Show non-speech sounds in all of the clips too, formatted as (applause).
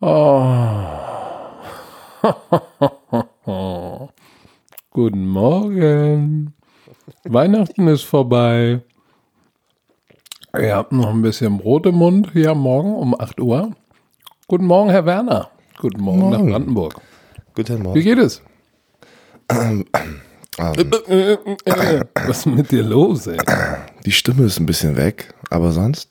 Oh. (laughs) Guten Morgen. Weihnachten ist vorbei. Ihr habt noch ein bisschen Brot im Mund hier am Morgen um 8 Uhr. Guten Morgen, Herr Werner. Guten Morgen, Morgen. nach Brandenburg. Guten Wie Morgen. geht es? (clears throat) Ähm, (clears throat) Was ist mit dir los, ey? die Stimme ist ein bisschen weg, aber sonst,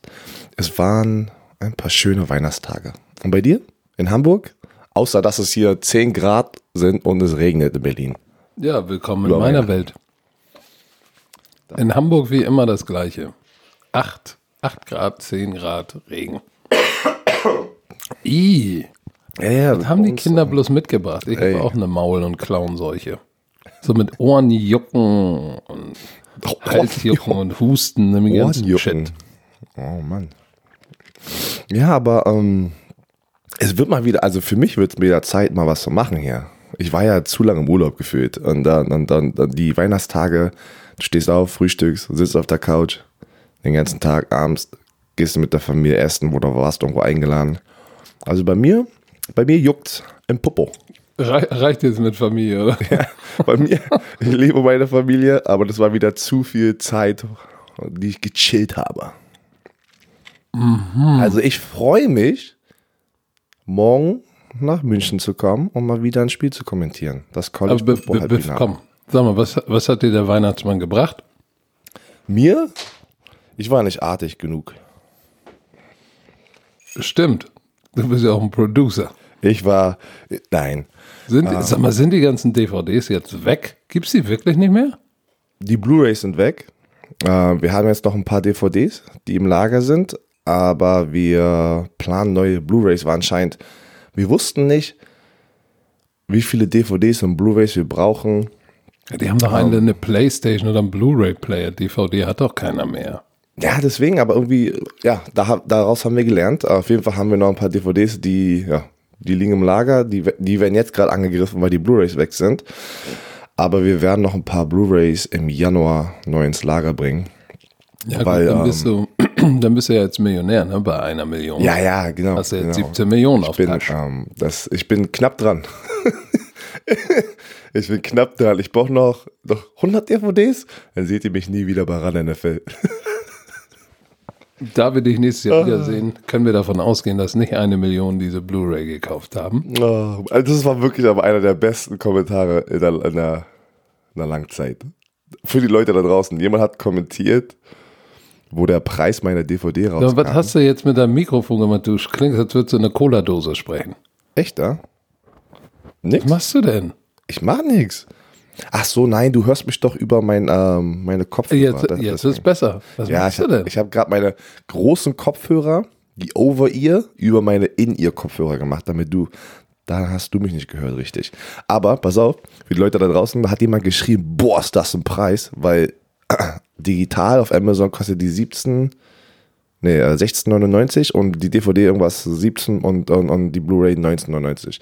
es waren ein paar schöne Weihnachtstage. Und bei dir? In Hamburg? Außer, dass es hier 10 Grad sind und es regnet in Berlin. Ja, willkommen in meiner. Welt. In Hamburg wie immer das Gleiche. 8, 8 Grad, 10 Grad, Regen. I, Ja, ja. was haben die Kinder bloß mitgebracht? Ich habe auch eine Maul- und Klauenseuche. So mit Ohrenjucken und Halsjucken und Husten, ganzen Ohrenjucken. Shit. Oh Mann. Ja, aber ähm, es wird mal wieder, also für mich wird es wieder Zeit, mal was zu machen hier. Ich war ja zu lange im Urlaub gefühlt. Und dann, dann, dann, dann die Weihnachtstage, du stehst auf, frühstückst, sitzt auf der Couch, den ganzen Tag, abends gehst du mit der Familie essen oder warst irgendwo eingeladen. Also bei mir, bei mir juckt's im Popo. Rei- Reicht jetzt mit Familie, oder? (laughs) Bei mir, ich liebe meine Familie, aber das war wieder zu viel Zeit, die ich gechillt habe. Also ich freue mich, morgen nach München zu kommen, um mal wieder ein Spiel zu kommentieren. Das College Aber be, Football be, be, komm, sag mal, was, was hat dir der Weihnachtsmann gebracht? Mir? Ich war nicht artig genug. Stimmt. Du bist ja auch ein Producer. Ich war, nein, Sind, Sag mal, sind die ganzen DVDs jetzt weg? Gibt's die wirklich nicht mehr? die Blu-rays sind weg. Äh, wir haben jetzt noch ein paar DVDs, die im Lager sind, aber wir planen neue Blu-rays, war anscheinend, wir wussten nicht, wie viele DVDs und Blu-rays wir brauchen. Ja, die haben doch alle eine Playstation oder einen Blu-ray-Player. DVD hat doch keiner mehr. Ja, deswegen, aber irgendwie, ja, da, daraus haben wir gelernt. Auf jeden Fall haben wir noch ein paar DVDs, die, ja, die liegen im Lager, die, die werden jetzt gerade angegriffen, weil die Blu-rays weg sind. Aber wir werden noch ein paar Blu-rays im Januar neu ins Lager bringen. Ja, Weil, gut, dann, bist du, (clears throat) dann bist du ja jetzt Millionär, ne? Bei einer Million. Ja, ja, genau. Hast du jetzt genau. 17 Millionen auf bin, Tasche. ähm, das, ich bin knapp dran. (laughs) ich bin knapp dran. Ich brauche noch, noch 100 DVDs. Dann seht ihr mich nie wieder bei Run NFL. (laughs) Da wir dich nächstes Ah. Jahr wiedersehen, können wir davon ausgehen, dass nicht eine Million diese Blu-ray gekauft haben. Oh, also das war wirklich aber einer der besten Kommentare in der, in der, in der Langzeit. Für die Leute da draußen. Jemand hat kommentiert, wo der Preis meiner DVD rauskam. was hast du jetzt mit deinem Mikrofon gemacht? Du klingst, als würdest du eine Cola-Dose sprechen. Echt, da? Nix? Was machst du denn? Ich mach nix. Ach so, nein, du hörst mich doch über mein, ähm, meine Kopfhörer. Jetzt, Das- jetzt ist besser. Was Ja, machst ich, du denn? ich habe gerade meine großen Kopfhörer, die Over-Ear, über meine In-Ear-Kopfhörer gemacht, damit du, da hast du mich nicht gehört, richtig. Aber, pass auf, für die Leute da draußen, da hat jemand geschrieben, boah, ist das ein Preis, weil digital auf Amazon kostet die 17, nee, äh, 16,99 und die DVD irgendwas 17 und, und, und die Blu-ray 19,99.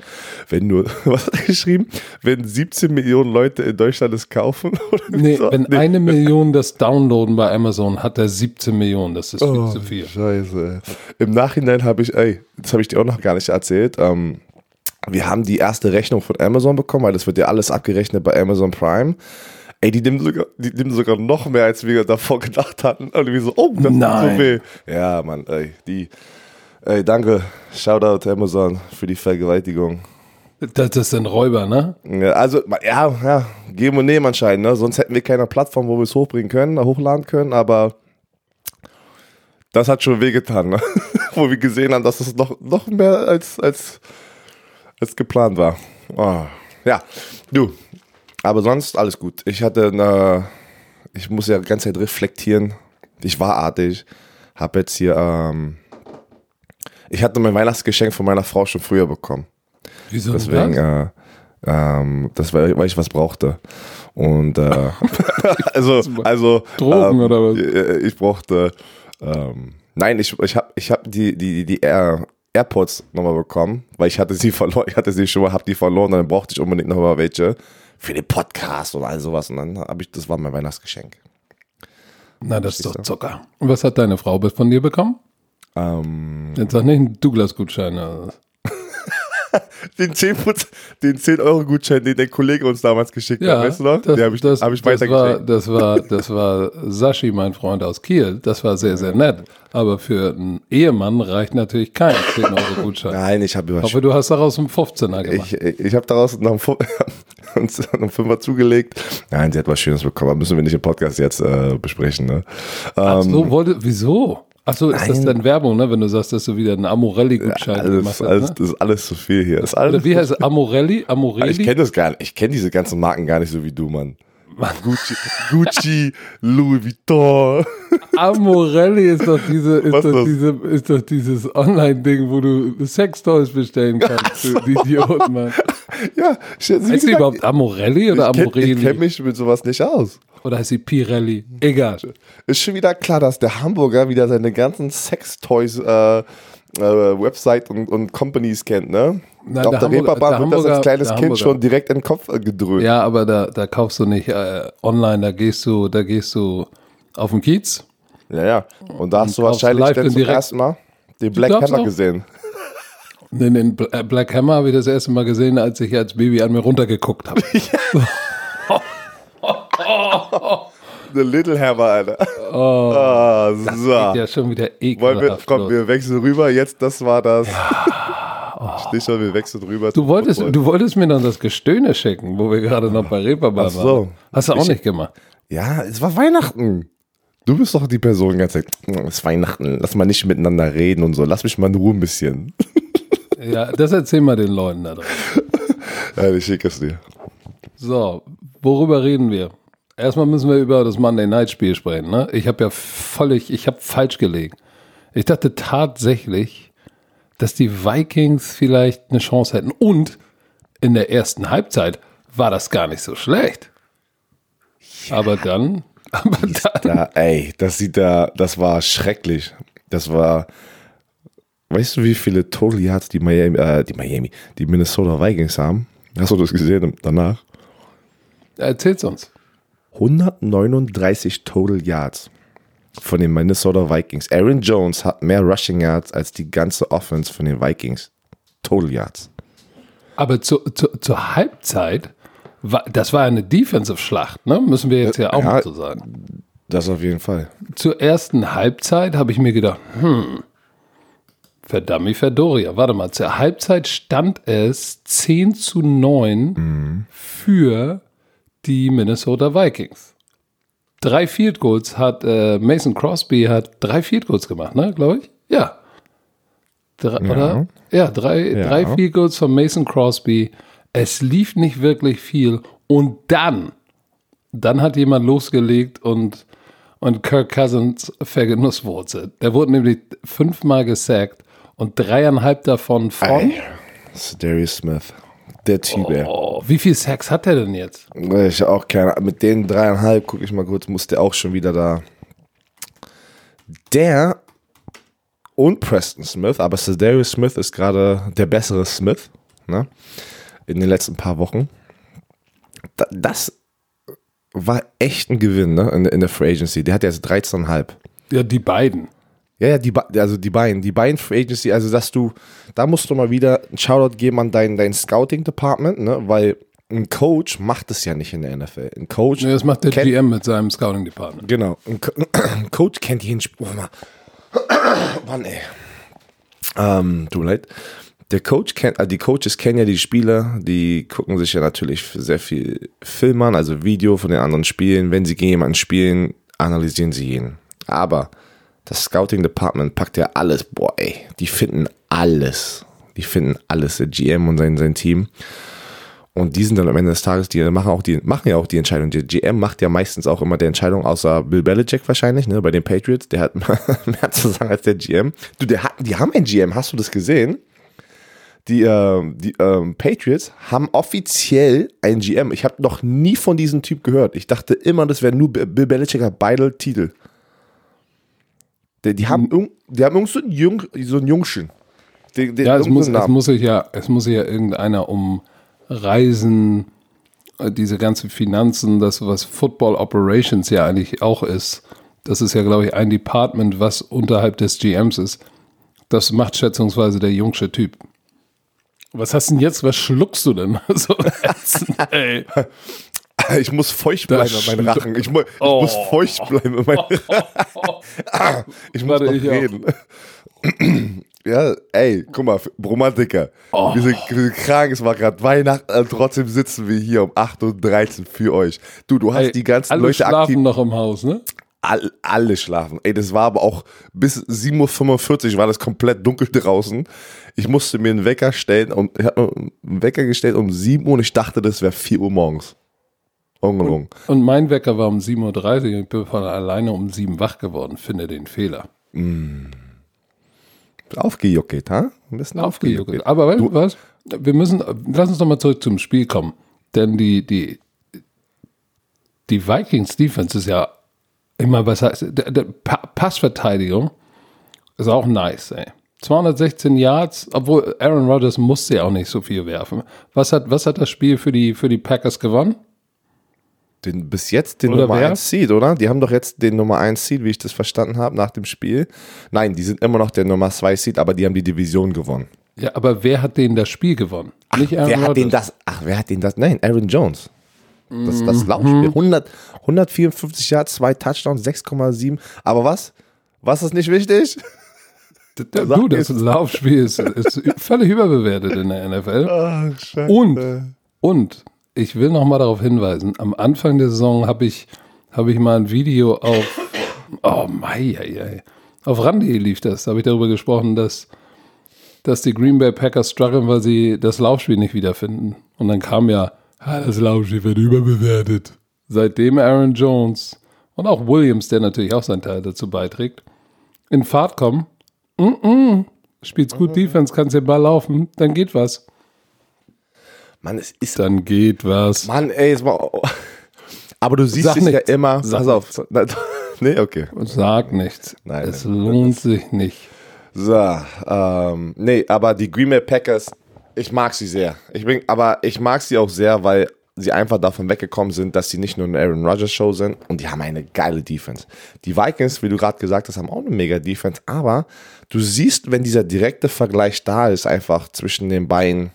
Wenn nur, (laughs) was hat er geschrieben? Wenn 17 Millionen Leute in Deutschland es kaufen? (laughs) Oder Nee, so? wenn eine Million (laughs) das downloaden bei Amazon, hat er 17 Millionen. Das ist viel Oh, zu viel. Scheiße. Im Nachhinein habe ich, ey, das habe ich dir auch noch gar nicht erzählt. Ähm, wir haben die erste Rechnung von Amazon bekommen, weil das wird ja alles abgerechnet bei Amazon Prime. Ey, die nehmen sogar, die nehmen sogar noch mehr, als wir davor gedacht hatten. Und wir so, oh, das tut Nein. so weh. Ja, Mann, ey, die, ey, danke. Shoutout Amazon für die Vergewaltigung. Das, das sind Räuber, ne? Ja, also, ja, ja, geben und nehmen anscheinend, ne? Sonst hätten wir keine Plattform, wo wir es hochbringen können, hochladen können, aber das hat schon wehgetan, ne? (laughs) wo wir gesehen haben, dass es noch, noch mehr als, als, als geplant war. Oh. Ja, du, aber sonst alles gut. Ich hatte eine, ich muss ja die ganze Zeit reflektieren. Ich war artig, hab jetzt hier, ähm, ich hatte mein Weihnachtsgeschenk von meiner Frau schon früher bekommen. Wieso Deswegen, das? äh, ähm, das war, weil ich was brauchte. Und äh, (laughs) (laughs) also, also Drogen ähm, oder was? äh, Ich brauchte, ähm, nein, ich, ich habe ich hab die, die, die Air, AirPods nochmal bekommen, weil ich hatte sie verloren, ich hatte sie schon mal, hab die verloren, dann brauchte ich unbedingt nochmal welche für den Podcast und all sowas. Und dann habe ich, das war mein Weihnachtsgeschenk. Na, das ist doch Zucker. Und was hat deine Frau von dir bekommen? Ähm, Jetzt sag nicht einen Douglas-Gutschein. also. (laughs) den 10 den 10 Euro Gutschein, den der Kollege uns damals geschickt Ja, hat, weißt du noch? das, den habe ich, das, hab ich das, war, das, war, das war Sashi, mein Freund aus Kiel. Das war sehr, sehr nett. Aber für einen Ehemann reicht natürlich kein 10 Euro Gutschein. Nein, ich habe Ich hoffe, du hast daraus einen 15er gemacht. ich, ich habe daraus noch einen, Fu- (laughs) uns noch einen Fünfer zugelegt. Nein, sie hat was Schönes bekommen. aber Müssen wir nicht im Podcast jetzt äh, besprechen. Ne? Ach Ähm, so, wollte, wieso? Ach so, ist das Nein. dann Werbung, ne? wenn du sagst, dass du wieder einen Amorelli-Gutschein gemacht alles, hast? alles, Ne? das ist alles zu viel hier. Das ist alles, wie heißt es? Amorelli? Amorelli? ich kenne das gar nicht. Ich kenne diese ganzen Marken gar nicht so wie du, Mann. Gucci, Gucci Louis Vuitton. Amorelli ist doch diese, ist doch das? diese, ist doch dieses Online-Ding, wo du Sextoys bestellen kannst. Du Idioten, Mann. ja, ich, wie Heißt die überhaupt Amorelli oder ich kenn- Amorelli? Ich kenne mich mit sowas nicht aus. Oder heißt sie Pirelli? Egal. Ist schon wieder klar, dass der Hamburger wieder seine ganzen Sextoys äh, äh, Website und, und Companies kennt, ne? Na, Auf der der, Hamburger- Reeperbahn wird das als Hamburger- kleines Kind Hamburger. schon direkt in den Kopf äh, gedröhnt. Ja, aber da, da kaufst du nicht äh, online, da gehst du, da gehst du auf den Kiez. Ja, ja. Und da hast du kaufst wahrscheinlich dann und zum ersten Mal den Black darfst Hammer auch. gesehen. (laughs) Den, den Bl- äh, Black Hammer habe ich das erste Mal gesehen, als ich als Baby an mir runtergeguckt habe. (laughs) (laughs) (laughs) The Little Hammer, Alter. Oh, so. ja, schon wieder Wollen wir, ekelhaft. komm, los. wir wechseln rüber. Jetzt, das war das. Stichwort, (laughs) wir wechseln rüber. Du wolltest, Football. du wolltest mir noch das Gestöhne schicken, wo wir gerade noch bei Reeperbahn Ach so. waren. Hast du auch nicht gemacht. Ja, es war Weihnachten. Du bist doch die Person die ganze Zeit. "Mm, Es ist Weihnachten. Lass mal nicht miteinander reden und so. Lass mich mal in Ruhe ein bisschen. (laughs) Ja, das erzähl mal den Leuten da drin. Ja, ich schicke es dir. So, worüber reden wir? Erstmal müssen wir über das Monday Night Spiel sprechen. Ne? Ich habe ja völlig, ich habe falsch gelegen. Ich dachte tatsächlich, dass die Vikings vielleicht eine Chance hätten. Und in der ersten Halbzeit war das gar nicht so schlecht. Aber dann, (laughs) aber dann, Ja, ey, das sieht da, das war schrecklich. Das war, weißt du, wie viele Total Yards die Miami, äh, die Miami, die Minnesota Vikings haben? Hast du das gesehen danach? erzähl's uns. 139 Total Yards von den Minnesota Vikings. Aaron Jones hat mehr Rushing Yards als die ganze Offense von den Vikings. Total Yards. Aber zu, zu, zur Halbzeit, das war eine Defensive-Schlacht, ne? müssen wir jetzt ja auch Ja. mal so sagen. Das auf jeden Fall. zur ersten Halbzeit habe ich mir gedacht, hm, verdammt, Fedoria. Warte mal, zur Halbzeit stand es 10 zu 9 für die Minnesota Vikings. Drei Field Goals hat äh, Mason Crosby hat drei Field Goals gemacht, ne, glaube ich? Ja. Drei, Oder? Ja, drei, Ja. drei Field Goals von Mason Crosby. Es lief nicht wirklich viel. Und dann dann hat jemand losgelegt und, und Kirk Cousins vergenusswurzelt. Der wurde nämlich fünfmal gesackt und dreieinhalb davon von. Darius Smith. Der Typ, ey. Oh, wie viel Sacks hat er denn jetzt? Ich auch keine Mit den dreieinhalb, gucke ich mal kurz, muss der auch schon wieder da. Der und Preston Smith, aber Darius Smith ist gerade der bessere Smith, ne? In den letzten paar Wochen. Da- Das war echt ein Gewinn, ne? In, in der Free Agency. Der hat jetzt 13,5. Ja, die beiden. Ja, ja, die, also die beiden, die beiden Free Agency, also dass du, da musst du mal wieder einen Shoutout geben an dein, dein Scouting Department, ne, weil ein Coach macht es ja nicht in der NFL. Ein Coach, Ja, Das macht der kennt- GM mit seinem Scouting Department. genau, ein, Co ein (clears throat) Coach kennt jeden Spieler. Oh, Mann. Mann, ey. Ähm, tut mir leid. Der Coach kennt, also die Coaches kennen ja die Spieler, die gucken sich ja natürlich sehr viel Film an, also Video von den anderen Spielen. Wenn sie gegen jemanden spielen, analysieren sie jeden. Aber das Scouting Department packt ja alles, boah, ey, die finden alles. Die finden alles, der GM und sein, sein Team. Und die sind dann am Ende des Tages, die machen auch die, machen ja auch die Entscheidung. Der GM macht ja meistens auch immer die Entscheidung, außer Bill Belichick wahrscheinlich, ne, bei den Patriots. Der hat (laughs) mehr zu sagen als der GM. Du, der hat, die haben einen GM, hast du das gesehen? Die, ähm, die ähm, Patriots haben offiziell einen GM. Ich habe noch nie von diesem Typ gehört. Ich dachte immer, das wäre nur Bill Bill Belichick hat beide Titel. Die, die haben, irgend, die haben irgend so einen, Jung, so einen Jungschen. Den, den, Ja, es muss, es muss sich ja, es muss sich ja irgendeiner um Reisen, äh, diese ganzen Finanzen, das, was Football Operations ja eigentlich auch ist. Das ist ja, glaube ich, ein Department, was unterhalb des GMs ist. Das macht schätzungsweise der jungsche Typ. Was hast du denn jetzt? Was schluckst du denn? (laughs) so (laughs) ey. (laughs) Ich muss feucht bleiben Das in meinem Rachen. Ich, mu ich Oh. muss feucht bleiben in meinem (laughs) Rachen. (laughs) Ich muss Warte, noch ich reden. (clears throat) Ja, ey, guck mal, Romantiker. Oh. Wir, sind, wir sind krank, es war gerade Weihnachten, und trotzdem sitzen wir hier um 8.13 Uhr für euch. Du, du hast Ey, die ganzen alle Leute schlafen aktiv. noch im Haus, ne? All, alle schlafen. Ey, das war aber auch bis 7.45 Uhr war das komplett dunkel draußen. Ich musste mir einen Wecker stellen und ich habe einen Wecker gestellt um 7 Uhr und ich dachte, das wäre 4 Uhr morgens. Ungelogen. Und mein Wecker war um 7.30 Uhr. Ich bin von alleine um 7 wach geworden. Finde den Fehler. Aufgejuckelt, ha? Ein bisschen Aufgejuckelt. Aber weißt du was? Wir müssen, lass uns doch mal zurück zum Spiel kommen. Denn die, die, die Vikings Defense ist ja immer, was heißt, der Pa- Passverteidigung ist auch nice, ey. 216 Yards, obwohl Aaron Rodgers musste ja auch nicht so viel werfen. Was hat, was hat das Spiel für die, für die Packers gewonnen? Den, bis jetzt den Oder Nummer wer? 1 Seed, oder? Die haben doch jetzt den Nummer 1 Seed, wie ich das verstanden habe, nach dem Spiel. Nein, die sind immer noch der Nummer 2 Seed, aber die haben die Division gewonnen. Ja, aber wer hat denen das Spiel gewonnen? nicht Aaron wer hat Rodgers. den das? Ach, wer hat den das? Nein, Aaron Jones. Das, das Mhm. Laufspiel. 100, 154 Yards, zwei Touchdowns, 6,7. Aber was? Was ist nicht wichtig? Der, du, das Laufspiel ist, ist völlig überbewertet in der NFL. Ah, (laughs) Und, und ich will noch mal darauf hinweisen, am Anfang der Saison habe ich, habe ich mal ein Video auf, oh mei, ei, ei. auf Randy lief das, da habe ich darüber gesprochen, dass, dass die Green Bay Packers strugglen, weil sie das Laufspiel nicht wiederfinden. Und dann kam ja, ah, das Laufspiel wird überbewertet. Seitdem Aaron Jones und auch Williams, der natürlich auch seinen Teil dazu beiträgt, in Fahrt kommen, mm -mm, spielst gut Defense, kannst den Ball laufen, dann geht was. Mann, es ist. Dann geht was. Mann, ey, es war. (laughs) Aber du siehst es ja immer. Sag Pass auf. (laughs) Nee, okay. Sag nichts. Nein, es nein. lohnt sich nicht. So, ähm, nee, aber die Green Bay Packers, ich mag sie sehr. Ich bin, aber ich mag sie auch sehr, weil sie einfach davon weggekommen sind, dass sie nicht nur eine Aaron Rodgers Show sind und die haben eine geile Defense. Die Vikings, wie du gerade gesagt hast, haben auch eine mega Defense, aber du siehst, wenn dieser direkte Vergleich da ist, einfach zwischen den beiden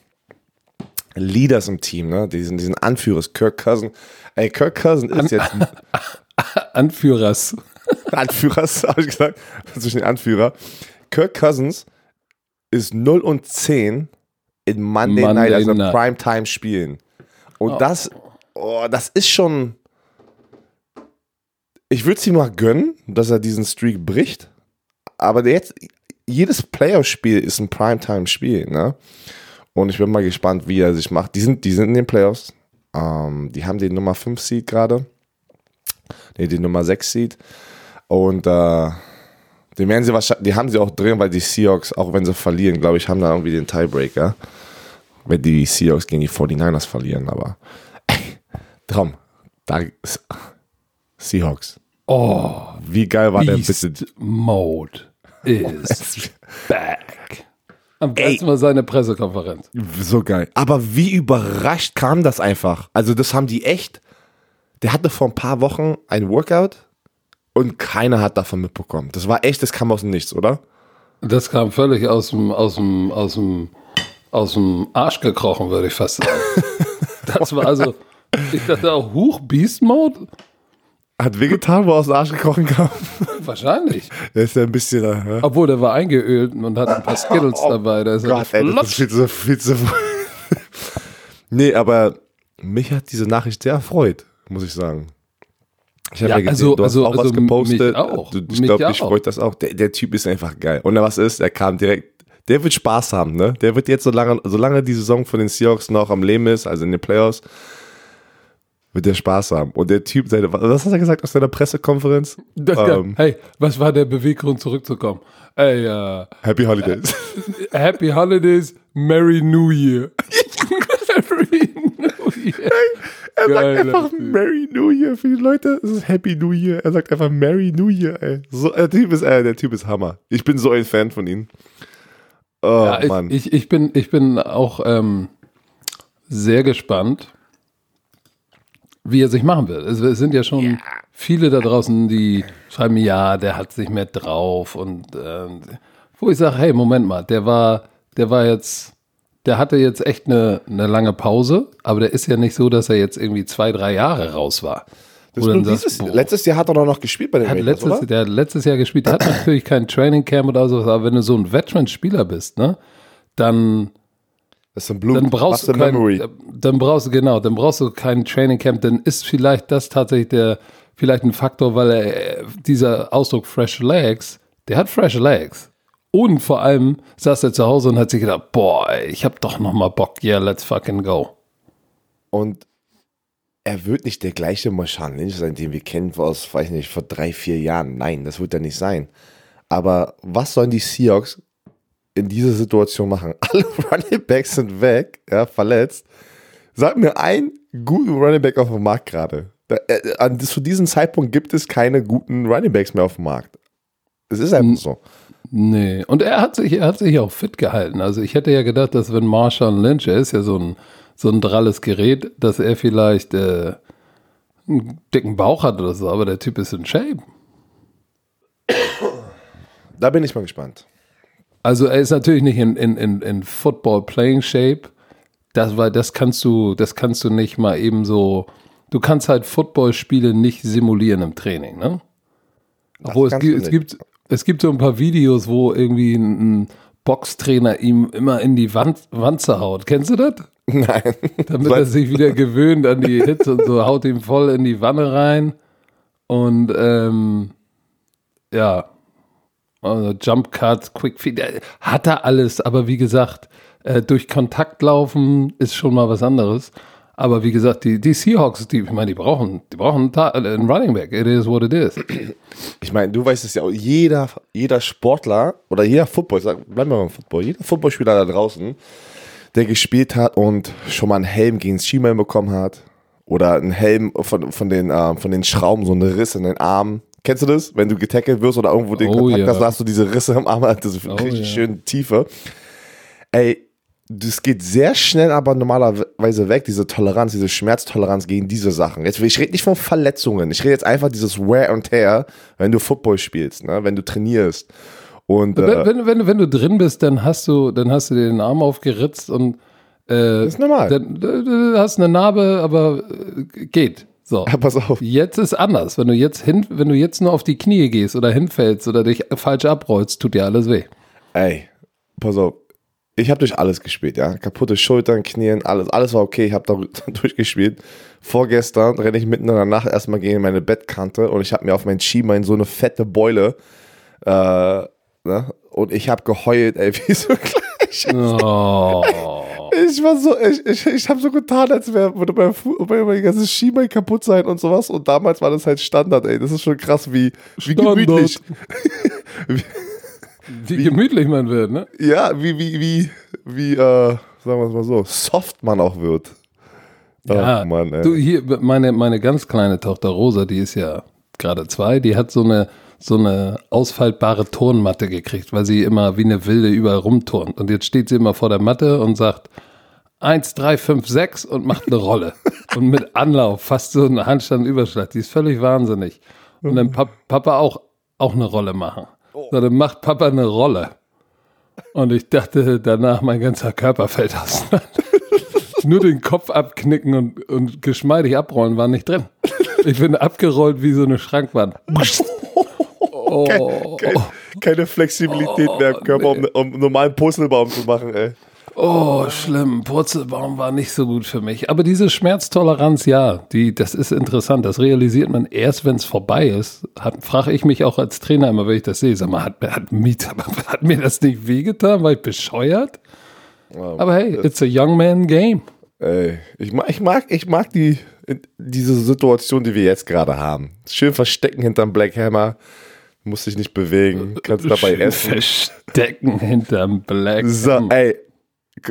Leaders im Team, ne, diesen, diesen Anführers, Kirk Cousin. Ey, Kirk Cousin ist jetzt (laughs) Anführers. Anführers, (laughs) habe ich gesagt, zwischen den Anführer. Kirk Cousins ist 0 und 10 in Monday, Monday Night, also Night. Primetime spielen. Und das, oh, das ist schon. Ich würde es ihm mal gönnen, dass er diesen Streak bricht. Aber jetzt, jedes Playoff-Spiel ist ein Primetime-Spiel, ne? Und ich bin mal gespannt, wie er sich macht. Die sind, die sind in den Playoffs. Ähm, die haben den Nummer 5 Seed gerade. Nee, den Nummer 6 Seed. Und äh, den werden sie wahrscheinlich, die haben sie auch drin, weil die Seahawks, auch wenn sie verlieren, glaube ich, haben da irgendwie den Tiebreaker. Wenn die Seahawks gegen die 49ers verlieren, aber (laughs) Traum. Da ist Seahawks. Oh, Wie geil war der bitte? Beast Mode is (laughs) back. Am besten war seine Pressekonferenz. So geil. Aber wie überrascht kam das einfach? Also, das haben die echt. Der hatte vor ein paar Wochen ein Workout und keiner hat davon mitbekommen. Das war echt, das kam aus dem Nichts, oder? Das kam völlig aus dem, aus dem, aus dem, aus dem Arsch gekrochen, würde ich fast sagen. (laughs) Das war also, ich dachte auch, Huch, Beast Mode? Hat wehgetan, wo er aus dem Arsch gekrochen kam. Wahrscheinlich. Der ist ja ein bisschen. Äh, Obwohl, der war eingeölt und hat ein paar Skittles (laughs) dabei. Da ist Oh Gott, ey, das ist viel zu, viel zu. (laughs) nee, aber mich hat diese Nachricht sehr erfreut, muss ich sagen. Ich habe Ja, ja, gesehen, also- du hast also- auch was also gepostet. mich auch. Ich glaube, dich freut das auch. Der, der Typ ist einfach geil. Und was ist? Er kam direkt. Der wird Spaß haben, ne? Der wird jetzt, solange, solange die Saison von den Seahawks noch am Leben ist, also in den Playoffs, wird der Spaß haben. Und der Typ, seine, was hat er gesagt aus seiner Pressekonferenz? Das, Ähm, hey, was war der Beweggrund zurückzukommen? Ey, äh, Happy Holidays. Happy Holidays, Merry New Year. (laughs) Merry New Year. Er sagt Geiler einfach. Merry New Year für die Leute. Es ist Happy New Year. Er sagt einfach Merry New Year, ey. So, der, typ ist, äh, der Typ ist Hammer. Ich bin so ein Fan von ihm. Oh, Ja, Mann. ich, ich, ich, bin, ich bin auch ähm, sehr gespannt, wie er sich machen wird. Es, es sind ja schon viele da draußen, die schreiben, ja, der hat sich mehr drauf und ähm, wo ich sage, hey, Moment mal, der war, der war jetzt der hatte jetzt echt eine, eine lange Pause, aber der ist ja nicht so, dass er jetzt irgendwie zwei, drei Jahre raus war. Das dieses, boah, letztes Jahr hat er doch noch gespielt bei den der hat Rangers, letztes, oder? der hat letztes Jahr gespielt. Der hat (clears throat) natürlich kein Training Camp oder so, aber wenn du so ein Veteran-Spieler bist, ne, dann, Das ist ein Blut, dann brauchst du kein, Memory. dann brauchst du genau, dann brauchst du kein Training Camp, dann ist vielleicht das tatsächlich der vielleicht ein Faktor, weil er äh, dieser Ausdruck Fresh Legs, der hat Fresh Legs. Und vor allem saß er zu Hause und hat sich gedacht, boah, ich hab doch noch mal Bock, yeah, let's fucking go. Und er wird nicht der gleiche Marshawn Lynch sein, den wir kennen aus, weiß nicht, vor drei, vier Jahren. Nein, das wird er nicht sein. Aber was sollen die Seahawks in dieser Situation machen? (laughs) Alle Running Backs sind weg, ja, verletzt. Sag mir einen guten Running Back auf dem Markt gerade. Äh, Zu diesem Zeitpunkt gibt es keine guten Running Backs mehr auf dem Markt. Es ist einfach so. Nee, und er hat sich, er hat sich auch fit gehalten. Also ich hätte ja gedacht, dass wenn Marshawn Lynch, er ist ja so ein, so ein dralles Gerät, dass er vielleicht äh, einen dicken Bauch hat oder so, aber der Typ ist in Shape. Da bin ich mal gespannt. Also er ist natürlich nicht in, in, in, in Football Playing Shape. Das, weil das kannst du, das kannst du nicht mal eben so. Du kannst halt Footballspiele nicht simulieren im Training, ne? Obwohl es gibt, es gibt, es gibt so ein paar Videos, wo irgendwie ein, ein Boxtrainer ihm immer in die Wand, Wanze haut. Kennst du das? (laughs) Nein. Damit er sich wieder gewöhnt an die Hits und so, haut ihm voll in die Wanne rein. Und ähm, ja, also Jump Cut, Quick Feed, hat er alles, aber wie gesagt, äh, durch Kontakt laufen ist schon mal was anderes. Aber wie gesagt, die, die Seahawks, die, ich meine, die brauchen, die brauchen einen, einen Running Back. It is what it is. Ich meine, du weißt es ja auch, jeder, jeder Sportler oder jeder Football, bleiben wir beim Football, jeder Footballspieler da draußen, der gespielt hat und schon mal einen Helm gegen das Schienbein bekommen hat oder einen Helm von, von, den, äh, von den Schrauben, so eine Riss in den Armen. Kennst du das? Wenn du getackelt wirst oder irgendwo den Oh, Kontakt ja. hast, hast du diese Risse im Arm, diese Oh, richtig ja. schön Tiefe. Ey, das geht sehr schnell, aber normalerweise weg, diese Toleranz, diese Schmerztoleranz gegen diese Sachen. Jetzt, ich rede nicht von Verletzungen, ich rede jetzt einfach dieses Wear and Tear, wenn du Football spielst, ne? wenn du trainierst. Und wenn, äh, wenn, wenn, wenn du drin bist, dann hast du, dann hast du dir den Arm aufgeritzt und äh, das ist normal. dann, du, du hast eine Narbe, aber äh, geht. So. Ja, pass auf. Jetzt ist anders. Wenn du jetzt hin, wenn du jetzt nur auf die Knie gehst oder hinfällst oder dich falsch abrollst, tut dir alles weh. Ey, pass auf. Ich habe durch alles gespielt, ja. Kaputte Schultern, Knien, alles, alles war okay. Ich habe da (laughs) durchgespielt. Vorgestern renne ich mitten in der Nacht erstmal gegen meine Bettkante und ich habe mir auf mein Schienbein so eine fette Beule. Äh, ne? Und ich habe geheult, ey, (laughs) wie so gleich. Oh. Ich war so, ich, ich, ich habe so getan, als wäre würde mein, würde mein ganzes Schienbein kaputt sein und sowas. Und damals war das halt Standard, ey. Das ist schon krass, wie, wie Standard. gemütlich. (laughs) Wie gemütlich man wird, ne? Ja, wie, wie, wie, wie, äh, sagen wir es mal so, soft man auch wird. Ja, oh Mann, ey. du hier, meine, meine ganz kleine Tochter Rosa, die ist ja gerade zwei, die hat so eine, so eine ausfaltbare Turnmatte gekriegt, weil sie immer wie eine Wilde überall rumturnt. Und jetzt steht sie immer vor der Matte und sagt 1, 3, 5, 6 und macht eine Rolle. (laughs) und mit Anlauf, fast so ein Handstand-Überschlag. Die ist völlig wahnsinnig. Und dann Pap Papa auch, auch eine Rolle machen. So, dann macht Papa eine Rolle. Und ich dachte danach, mein ganzer Körper fällt auseinander. (laughs) Nur den Kopf abknicken und, und geschmeidig abrollen war nicht drin. Ich bin abgerollt wie so eine Schrankwand. (laughs) Oh, Kein, keine Flexibilität mehr im Körper, um, um einen normalen Purzelbaum zu machen, ey. oh, schlimm. Purzelbaum war nicht so gut für mich. Aber diese Schmerztoleranz, ja, die, das ist interessant. Das realisiert man erst, wenn es vorbei ist. Frage ich mich auch als Trainer immer, wenn ich das sehe. Sag mal, hat, hat, mir- (laughs) hat mir das nicht wehgetan? War ich bescheuert? Aber hey, it's a young man game. Ey, ich mag, ich mag, ich mag die, diese Situation, die wir jetzt gerade haben. Schön verstecken hinterm Black Hammer, musst dich nicht bewegen, kannst dabei Schön essen. Verstecken hinterm Black. So, ey,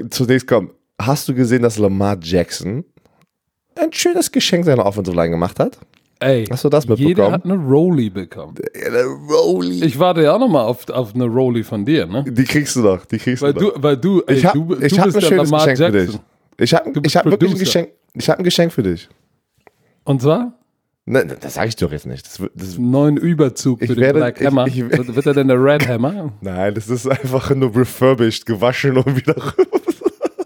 zunächst komm, hast du gesehen, dass Lamar Jackson ein schönes Geschenk seiner Offensive Line gemacht hat? Ey, Hast du das jeder mitbekommen? hat eine Rolli bekommen. Ja, Rolli. Ich warte ja auch noch mal auf, auf eine Rolli von dir, ne? Die kriegst du doch, die kriegst Weil du doch. weil du, ey, ich habe du, ich du hab bist ein schönes Lamar Geschenk für dich. Jackson. Ich habe ich hab wirklich ein. Geschenk, ich habe ein Geschenk für dich. Und zwar Nein, das sage ich doch jetzt nicht. Das, das, neuen Überzug Ich für den werde- Black ich- Hammer. ich- wird, wird er denn der Red Hammer? (laughs) nein, das ist einfach nur refurbished, gewaschen und wieder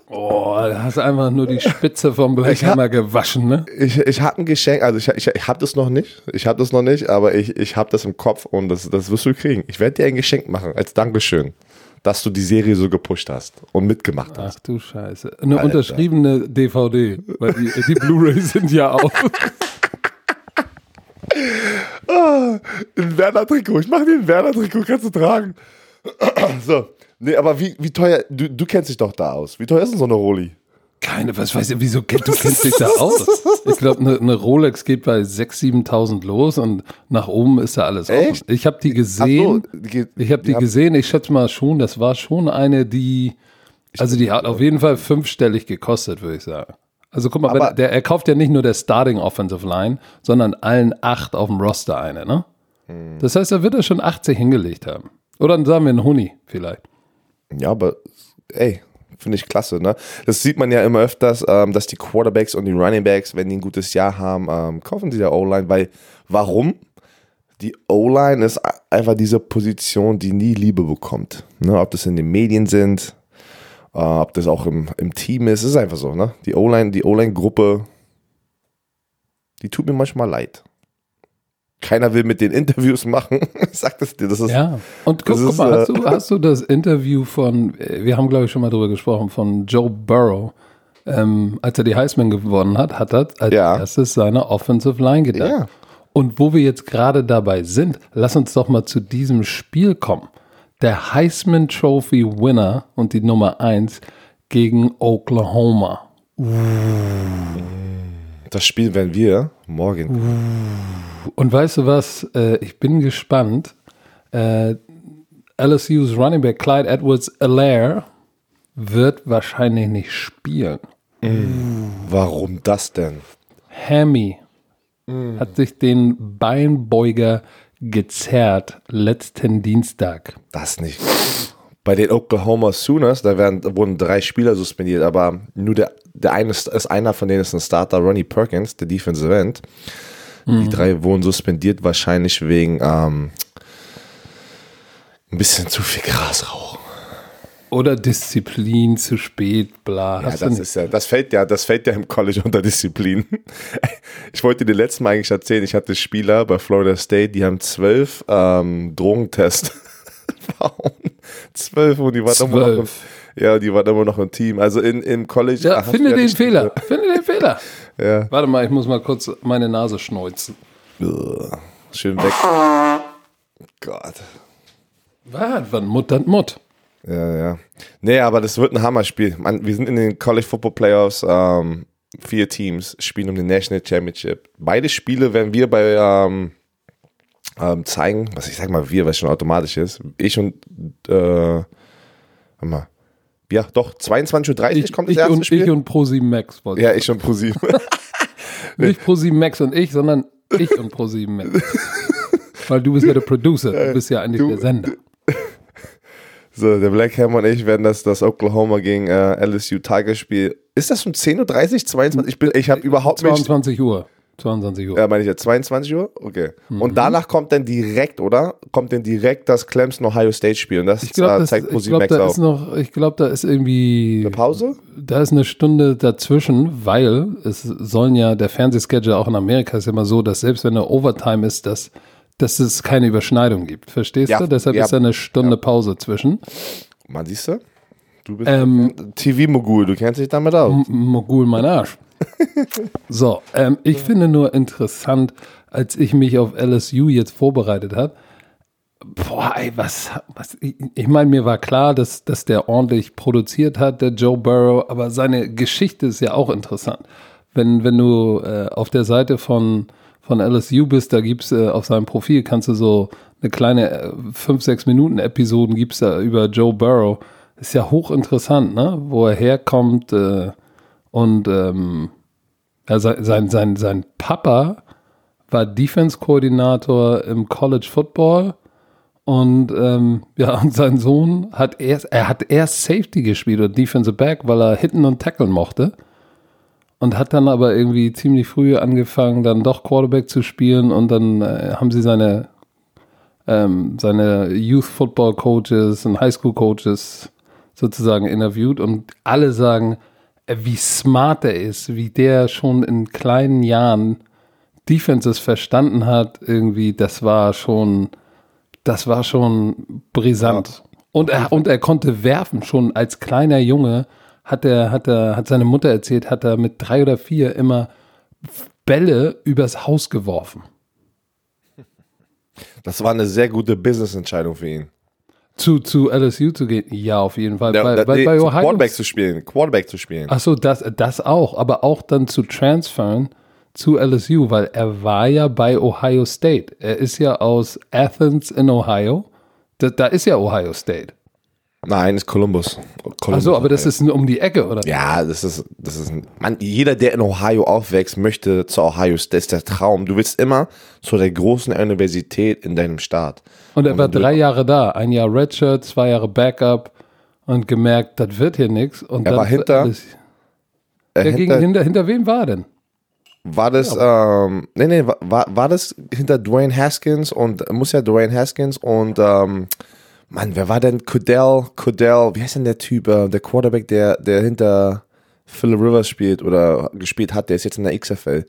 Oh, da hast du einfach nur die Spitze vom Black Ich hab- Hammer gewaschen, ne? Ich, ich habe ein Geschenk, also ich, ich, ich habe das noch nicht. Ich habe das noch nicht, aber ich, ich habe das im Kopf und das, das wirst du kriegen. Ich werde dir ein Geschenk machen als Dankeschön, dass du die Serie so gepusht hast und mitgemacht hast. Ach du Scheiße. Eine unterschriebene DVD, weil die, die Blu-rays sind ja auch. (laughs) Ein Werner-Trikot. Ich mache dir ein Werner-Trikot, kannst du tragen. (clears throat) so. Nee, aber wie, wie teuer, du, du kennst dich doch da aus. Wie teuer ist denn so eine Roli? Keine, was weiß ich, wieso du (laughs) kennst dich da aus? Ich glaube, eine ne Rolex geht bei 6.000, 7.000 los und nach oben ist da alles offen. Echt? Ich habe die gesehen. so, die Ich habe die haben- gesehen, ich schätze mal schon, das war schon eine, die, also die hat auf jeden Fall fünfstellig gekostet, würde ich sagen. Also guck mal, Aber- wenn, der, er kauft ja nicht nur der Starting Offensive Line, sondern allen acht auf dem Roster eine, ne? Hm. Das heißt, er wird da schon 80 hingelegt haben. Oder dann sagen wir einen Huni vielleicht. Ja, aber ey, finde ich klasse, ne? Das sieht man ja immer öfters, ähm, dass die Quarterbacks und die Running Backs, wenn die ein gutes Jahr haben, ähm, kaufen sie der O-Line, weil warum? Die O-Line ist einfach diese Position, die nie Liebe bekommt. Ne? Ob das in den Medien sind, äh, ob das auch im, im Team ist, ist einfach so, ne? Die O-Line, die O-Line-Gruppe, die tut mir manchmal leid. Keiner will mit den Interviews machen. (laughs) Ich sag das dir, das ist Ja. Und guck, guck ist, mal, hast äh, du, (laughs) hast du das Interview von, äh, wir haben glaube ich schon mal drüber gesprochen, von Joe Burrow, ähm, als er die Heisman gewonnen hat, hat er als Ja. erstes seine Offensive Line gedacht. Ja. Und wo wir jetzt gerade dabei sind, lass uns doch mal zu diesem Spiel kommen. Der Heisman Trophy Winner und die Nummer 1 gegen Oklahoma. Das Spiel werden wir morgen. Und weißt du was? Äh, ich bin gespannt. Äh, LSU's Running Back Clyde Edwards Alaire wird wahrscheinlich nicht spielen. Warum das denn? Hammy hat sich den Beinbeuger gezerrt letzten Dienstag. Das nicht. Bei den Oklahoma Sooners, da werden, wurden drei Spieler suspendiert, aber nur der, der eine ist, ist einer von denen ist ein Starter, Ronnie Perkins, der Defensive End. Die drei wurden suspendiert, wahrscheinlich wegen ähm, ein bisschen zu viel Gras rauchen. Oder Disziplin zu spät, bla. Ja, das ist ja, das fällt ja, das fällt ja im College unter Disziplin. (laughs) Ich wollte dir letztes Mal eigentlich erzählen, ich hatte Spieler bei Florida State, die haben zwölf ähm, Drogentests. (laughs) Zwölf und die waren immer noch im, ja, die waren immer noch im Team. Also in, im College. ja, du finde ja den Fehler. Finde den Fehler. (laughs) Ja. Warte mal, ich muss mal kurz meine Nase schneuzen. Schön weg. Gott. Was? Wann Mutt, dann Mutt. Ja, ja. Nee, aber das wird ein Hammerspiel. Man, wir sind in den College Football Playoffs. Ähm, vier Teams spielen um den National Championship. Beide Spiele werden wir bei ähm, ähm, zeigen, was ich sag mal wir, was schon automatisch ist. Ich und äh, warte mal. Ja, doch, 22.30 Uhr Ich, kommt das ich, erste und, Spiel. ich und ProSieben Max. ja, ich und ProSieben. (laughs) Nicht ProSieben Max und ich, sondern ich und ProSieben Max. (laughs) Weil du bist ja der Producer, du bist ja eigentlich du- der Sender. So, der Black Hammer und ich werden das, das Oklahoma gegen äh, LSU Tiger Spiel. Ist das um 10.30 Uhr? 22? Ich, bin- ich habe überhaupt nicht. 22 Uhr. 22 Uhr. Ja, meine ich jetzt 22 Uhr? Okay. Mhm. Und danach kommt dann direkt, oder? Kommt dann direkt das Clemson Ohio State Spiel und das Ich glaube, äh, das, zeigt ich Musik glaub, Max da auf. ist noch, ich glaube, da ist irgendwie, Eine Pause? da ist eine Stunde dazwischen, weil es sollen ja, der Fernsehschedule auch in Amerika ist immer so, dass selbst wenn eine Overtime ist, dass, dass es keine Überschneidung gibt. Verstehst Ja, du? Deshalb ja. ist da eine Stunde Pause zwischen. Man siehst du? Du bist Ähm, TV-Mogul, du kennst dich damit aus. M- Mogul mein Arsch. (laughs) so, ähm, ich finde nur interessant, als ich mich auf LSU jetzt vorbereitet habe. Boah, ey, was, was ich, ich meine, mir war klar, dass, dass der ordentlich produziert hat, der Joe Burrow, aber seine Geschichte ist ja auch interessant. Wenn, wenn du äh, auf der Seite von, von LSU bist, da gibt's äh, auf seinem Profil, kannst du so eine kleine 5, 6 Minuten Episoden gibt's da über Joe Burrow. Ist ja hochinteressant, ne? Wo er herkommt äh, und ähm, ja, sein, sein, sein, Papa war Defense-Koordinator im College Football und ähm, ja, und sein Sohn hat erst, er hat erst Safety gespielt oder Defensive Back, weil er hitten und tackeln mochte. Und hat dann aber irgendwie ziemlich früh angefangen, dann doch Quarterback zu spielen und dann äh, haben sie seine, ähm, seine Youth Football Coaches und High School Coaches sozusagen interviewt und alle sagen, äh, wie smart er ist, wie der schon in kleinen Jahren Defenses verstanden hat, irgendwie, das war schon, das war schon brisant. Und er, und er konnte werfen, schon als kleiner Junge hat er, hat er, hat seine Mutter erzählt, hat er mit drei oder vier immer Bälle übers Haus geworfen. Das war eine sehr gute Business-Entscheidung für ihn. Zu, zu LSU zu gehen? Ja, auf jeden Fall. Ja, bei, da- bei, nee, bei Ohio Quarterback zu spielen. Quarterback zu spielen. Ach so, das, das auch, aber auch dann zu transfern zu LSU, weil er war ja bei Ohio State. Er ist ja aus Athens in Ohio. Da, da ist ja Ohio State. Nein, ist Columbus. Ach Columbus so, aber das ist um die Ecke, oder? Ja, das ist, das ist, ein- man, jeder, der in Ohio aufwächst, möchte zu Ohio State. Das ist der Traum. Du willst immer zu der großen Universität in deinem Staat. Und er war du- drei Jahre da. Ein Jahr Redshirt, zwei Jahre Backup und gemerkt, das wird hier nichts. Und Er dann war hinter- alles- Äh, Ja, gegen, hinter, hinter, hinter wem war er denn? war das, ähm, nee, nee, war- war, war das hinter Dwayne Haskins und, muss ja Dwayne Haskins und, ähm, Mann, wer war denn Cordell, Cordell, wie heißt denn der Typ, äh, der Quarterback, der, der hinter Phillip Rivers spielt oder gespielt hat, der ist jetzt in der XFL.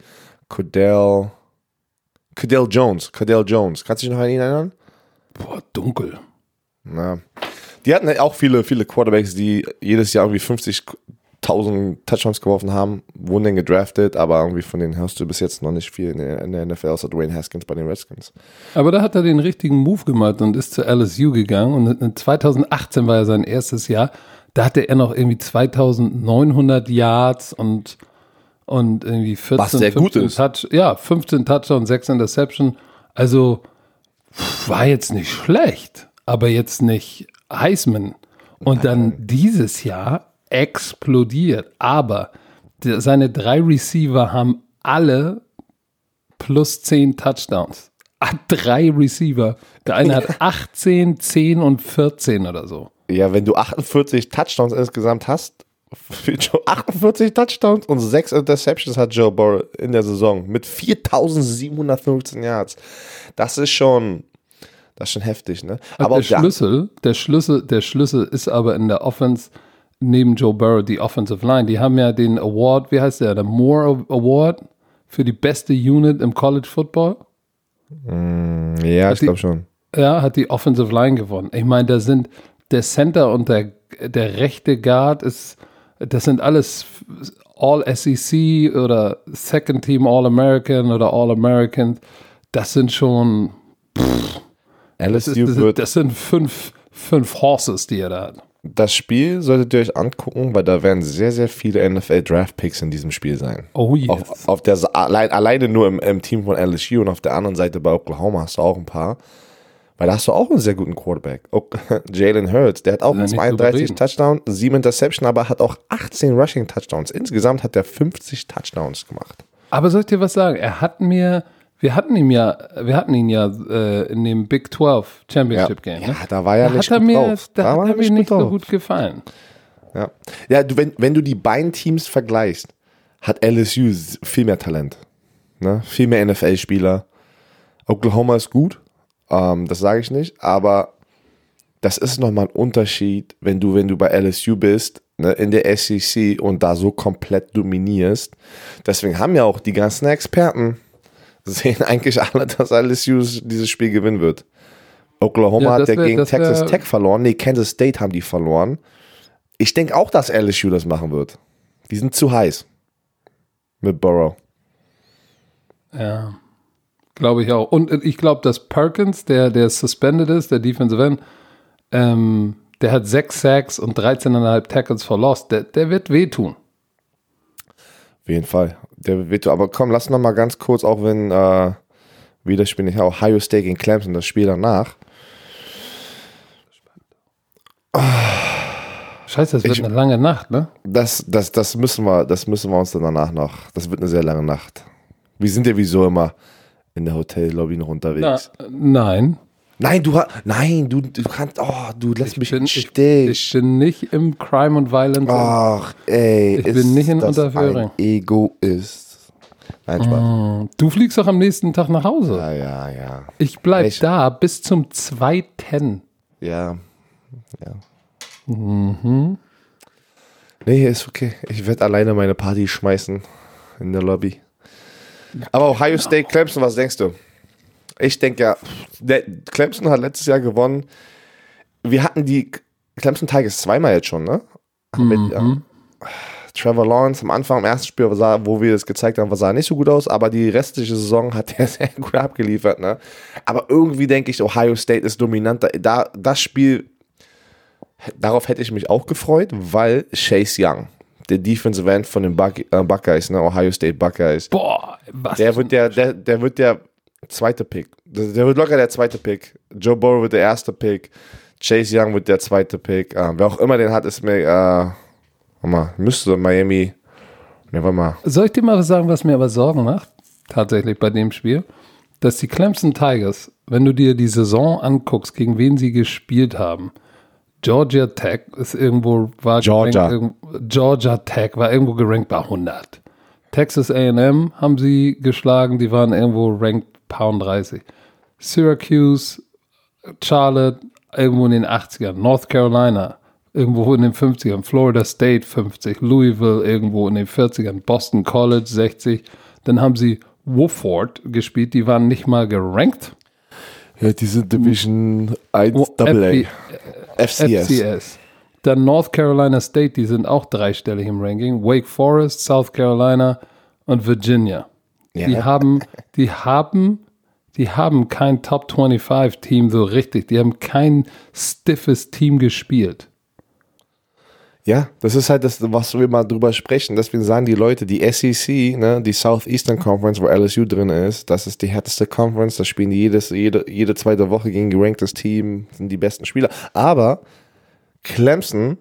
Cordell, Cordell Jones, Cordell Jones. Kannst du dich noch an ihn erinnern? Boah, dunkel. Ja. Die hatten ja auch viele, viele Quarterbacks, die jedes Jahr irgendwie 50.000 Touchdowns geworfen haben, wurden dann gedraftet, aber irgendwie von denen hörst du bis jetzt noch nicht viel in der, in der NFL, außer Dwayne Haskins bei den Redskins. Aber da hat er den richtigen Move gemacht und ist zu LSU gegangen. Und in 2018 war ja sein erstes Jahr. Da hatte er noch irgendwie 2900 Yards und, und irgendwie 14, Was sehr gut 15 ist. Touch, ja, 15 Touchdowns, 6 Interception. Also war jetzt nicht schlecht, aber jetzt nicht Heisman. Und dann dieses Jahr explodiert. Aber die, seine drei Receiver haben alle plus 10 Touchdowns. Hat drei Receiver. Der eine hat (laughs) 18, 10 und 14 oder so. Ja, wenn du 48 Touchdowns insgesamt hast, für Joe 48 Touchdowns und 6 Interceptions hat Joe Burrow in der Saison mit 4715 Yards. Das ist schon, das ist schon heftig, ne? Aber auch der Schlüssel, der Schlüssel, der Schlüssel ist aber in der Offense neben Joe Burrow die Offensive Line. Die haben ja den Award, wie heißt der, der Moore Award für die beste Unit im College Football. ja, ich die- glaube schon. Ja, hat die Offensive Line gewonnen. Ich meine, da sind der Center und der, der rechte Guard ist, das sind alles All SEC oder Second Team All American oder All American. Das sind schon, das, ist, das, das sind fünf, fünf Horses, die er da hat. Das Spiel solltet ihr euch angucken, weil da werden sehr, sehr viele NFL-Draft-Picks in diesem Spiel sein. Oh yes. Auf, auf der, allein, alleine nur im, im Team von LSU und auf der anderen Seite bei Oklahoma hast du auch ein paar. Weil da hast du auch einen sehr guten Quarterback. (laughs) Jalen Hurts, der hat auch Ja, nicht 32 drüber Touchdowns, 7 Interception, aber hat auch 18 Rushing Touchdowns. Insgesamt hat er 50 Touchdowns gemacht. Aber soll ich dir was sagen? Er hat mir, wir hatten ihn ja, wir hatten ihn ja äh, in dem Big 12 Championship Game. ja Ne? da war er Da nicht hat gut mir, drauf. da war hat er mir nicht so drauf. gut gefallen. Ja, ja du, wenn, wenn du die beiden Teams vergleichst, hat LSU viel mehr Talent. Ne? Viel mehr NFL-Spieler. Oklahoma ist gut, ähm, das sage ich nicht, aber das ist nochmal ein Unterschied, wenn du, wenn du bei LSU bist, ne, in der SEC und da so komplett dominierst. Deswegen haben ja auch die ganzen Experten, sehen (laughs) eigentlich alle, dass LSU dieses Spiel gewinnen wird. Oklahoma Ja, hat ja wär- gegen das wär- Texas Tech verloren. Nee, Kansas State haben die verloren. Ich denke auch, dass LSU das machen wird. Die sind zu heiß. Mit Burrow. Ja, glaube ich auch. Und ich glaube, dass Perkins, der, der suspended ist, der Defensive End, ähm, der hat sechs Sacks und 13,5 Tackles for Loss. Der, der wird wehtun. Auf jeden Fall. Der wird, aber komm, lass noch mal ganz kurz, auch wenn äh, wie das Spiel nicht Ohio State gegen Clemson, das Spiel danach. Scheiße, das wird Ich- eine lange Nacht, ne? Das, das, das müssen wir, das müssen wir uns dann danach noch. Das wird eine sehr lange Nacht. Wir sind ja wieso immer in der Hotellobby noch Na, unterwegs. nein. Nein, du nein, du, du kannst, oh, du lässt mich bin, im ich, ich bin nicht im Crime und Violence. Ach, ey. Ich ist bin nicht in das Unterföhring. ein Egoist. Nein, Spaß. Du fliegst doch am nächsten Tag nach Hause. Ja, ja, ja. Ich bleib Ich- da bis zum zweiten. Ja. ja. Nee, ist okay. Ich werde alleine meine Party schmeißen in der Lobby. Aber Ohio State, Clemson, was denkst du? Ich denke ja, der Clemson hat letztes Jahr gewonnen. Wir hatten die Clemson Tigers zweimal jetzt schon, ne? Mit ja, Trevor Lawrence am Anfang, im ersten Spiel, sah, wo wir das gezeigt haben, sah nicht so gut aus, aber die restliche Saison hat er (laughs) sehr gut abgeliefert, ne? Aber irgendwie denke ich, Ohio State ist dominanter. Da, das Spiel, darauf hätte ich mich auch gefreut, weil Chase Young, der Defensive End von den Buck, äh, Buckeyes, ne, Ohio State Buckeyes, Boah, was? der wird der, der, der wird der zweite Pick. Der, wird locker der zweite Pick. Joe Burrow wird der erste Pick. Chase Young wird der zweite Pick. Äh, wer auch immer den hat, ist mir, äh, warte mal, müsste Miami, ne, warte mal. Soll ich dir mal was sagen, was mir aber Sorgen macht? Tatsächlich bei dem Spiel. Dass die Clemson Tigers, wenn du dir die Saison anguckst, gegen wen sie gespielt haben, Georgia Tech ist irgendwo, war Georgia. gerankt, Georgia Tech war irgendwo gerankt bei 100. Texas A&M haben sie geschlagen, die waren irgendwo ranked Pound 30. Syracuse, Charlotte, irgendwo in den 80ern. North Carolina, irgendwo in den 50ern. Florida State 50. Louisville irgendwo in den 40ern. Boston College 60. Dann haben sie Wofford gespielt, die waren nicht mal gerankt. Ja, diese Division 1 Oh, FB FCS. FCS. Dann North Carolina State, die sind auch dreistellig im Ranking. Wake Forest, South Carolina und Virginia. Ja. Die haben, die haben, die haben kein Top 25 Team so richtig. Die haben kein stiffes Team gespielt. Ja, das ist halt das, was wir mal drüber sprechen. Deswegen sagen die Leute, die SEC, ne, die Southeastern Conference, wo LSU drin ist, das ist die härteste Conference. Da spielen die jedes, jede, jede zweite Woche gegen geranktes Team, sind die besten Spieler. Aber Clemson,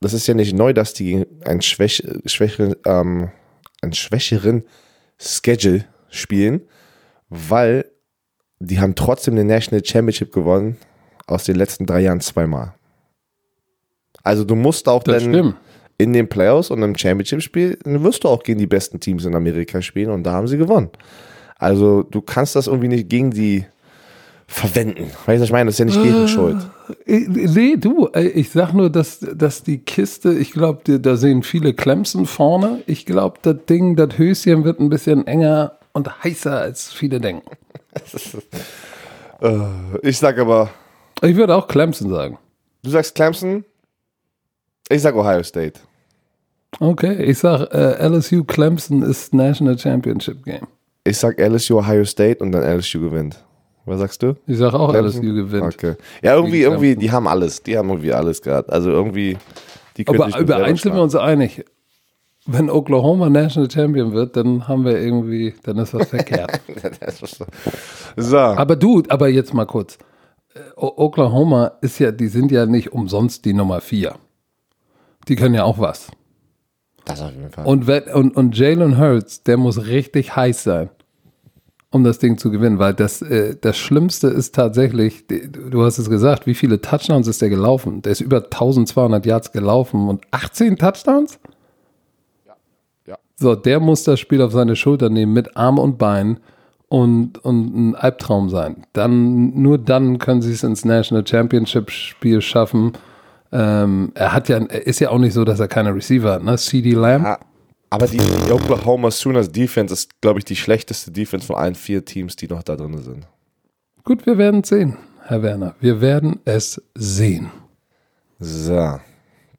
das ist ja nicht neu, dass die einen, schwäch, schwächeren, ähm, einen schwächeren Schedule spielen, weil die haben trotzdem den National Championship gewonnen aus den letzten drei Jahren zweimal. Also du musst auch Das dann stimmt. in den Playoffs und im Championship-Spiel, dann wirst du auch gegen die besten Teams in Amerika spielen und da haben sie gewonnen. Also du kannst das irgendwie nicht gegen die verwenden. Weißt du, ich meine? Das ist ja nicht deren Schuld. Äh, Nee, du, äh, ich sag nur, dass, dass die Kiste, ich glaube, da sehen viele Clemson vorne. Ich glaube, das Ding, das Höschen wird ein bisschen enger und heißer, als viele denken. (laughs) Äh, Ich sag aber, Ich würde auch Clemson sagen. du sagst Clemson, ich sag Ohio State. Okay, ich sag, äh, LSU Clemson ist National Championship Game. Ich sag LSU Ohio State und dann LSU gewinnt. Was sagst du? Ich sag auch, Clemson? LSU gewinnt. Okay. Ja, irgendwie, irgendwie, die haben alles. Die haben irgendwie alles gerade. Also irgendwie, die Aber über eins sind wir uns einig. Wenn Oklahoma National Champion wird, dann haben wir irgendwie, dann ist was verkehrt. (laughs) Das ist so. Aber du, aber jetzt mal kurz. O- Oklahoma ist ja, die sind ja nicht umsonst die Nummer vier. Die können ja auch was. das auf jeden Fall. Und, wenn- und, und Jalen Hurts, der muss richtig heiß sein, um das Ding zu gewinnen, weil das, äh, das Schlimmste ist tatsächlich, du hast es gesagt, wie viele Touchdowns ist der gelaufen? Der ist über 1200 Yards gelaufen und 18 Touchdowns? ja. So, der muss das Spiel auf seine Schulter nehmen mit Arm und Bein und, und ein Albtraum sein. Dann, nur dann können sie es ins National Championship Spiel schaffen. Ähm, er hat ja, ist ja auch nicht so, dass er keine Receiver hat, ne? CD Lamb. Ah, Aber die, die Oklahoma Sooners Defense ist, glaube ich, die schlechteste Defense von allen vier Teams, die noch da drin sind. Gut, wir werden es sehen, Herr Werner. Wir werden es sehen. So,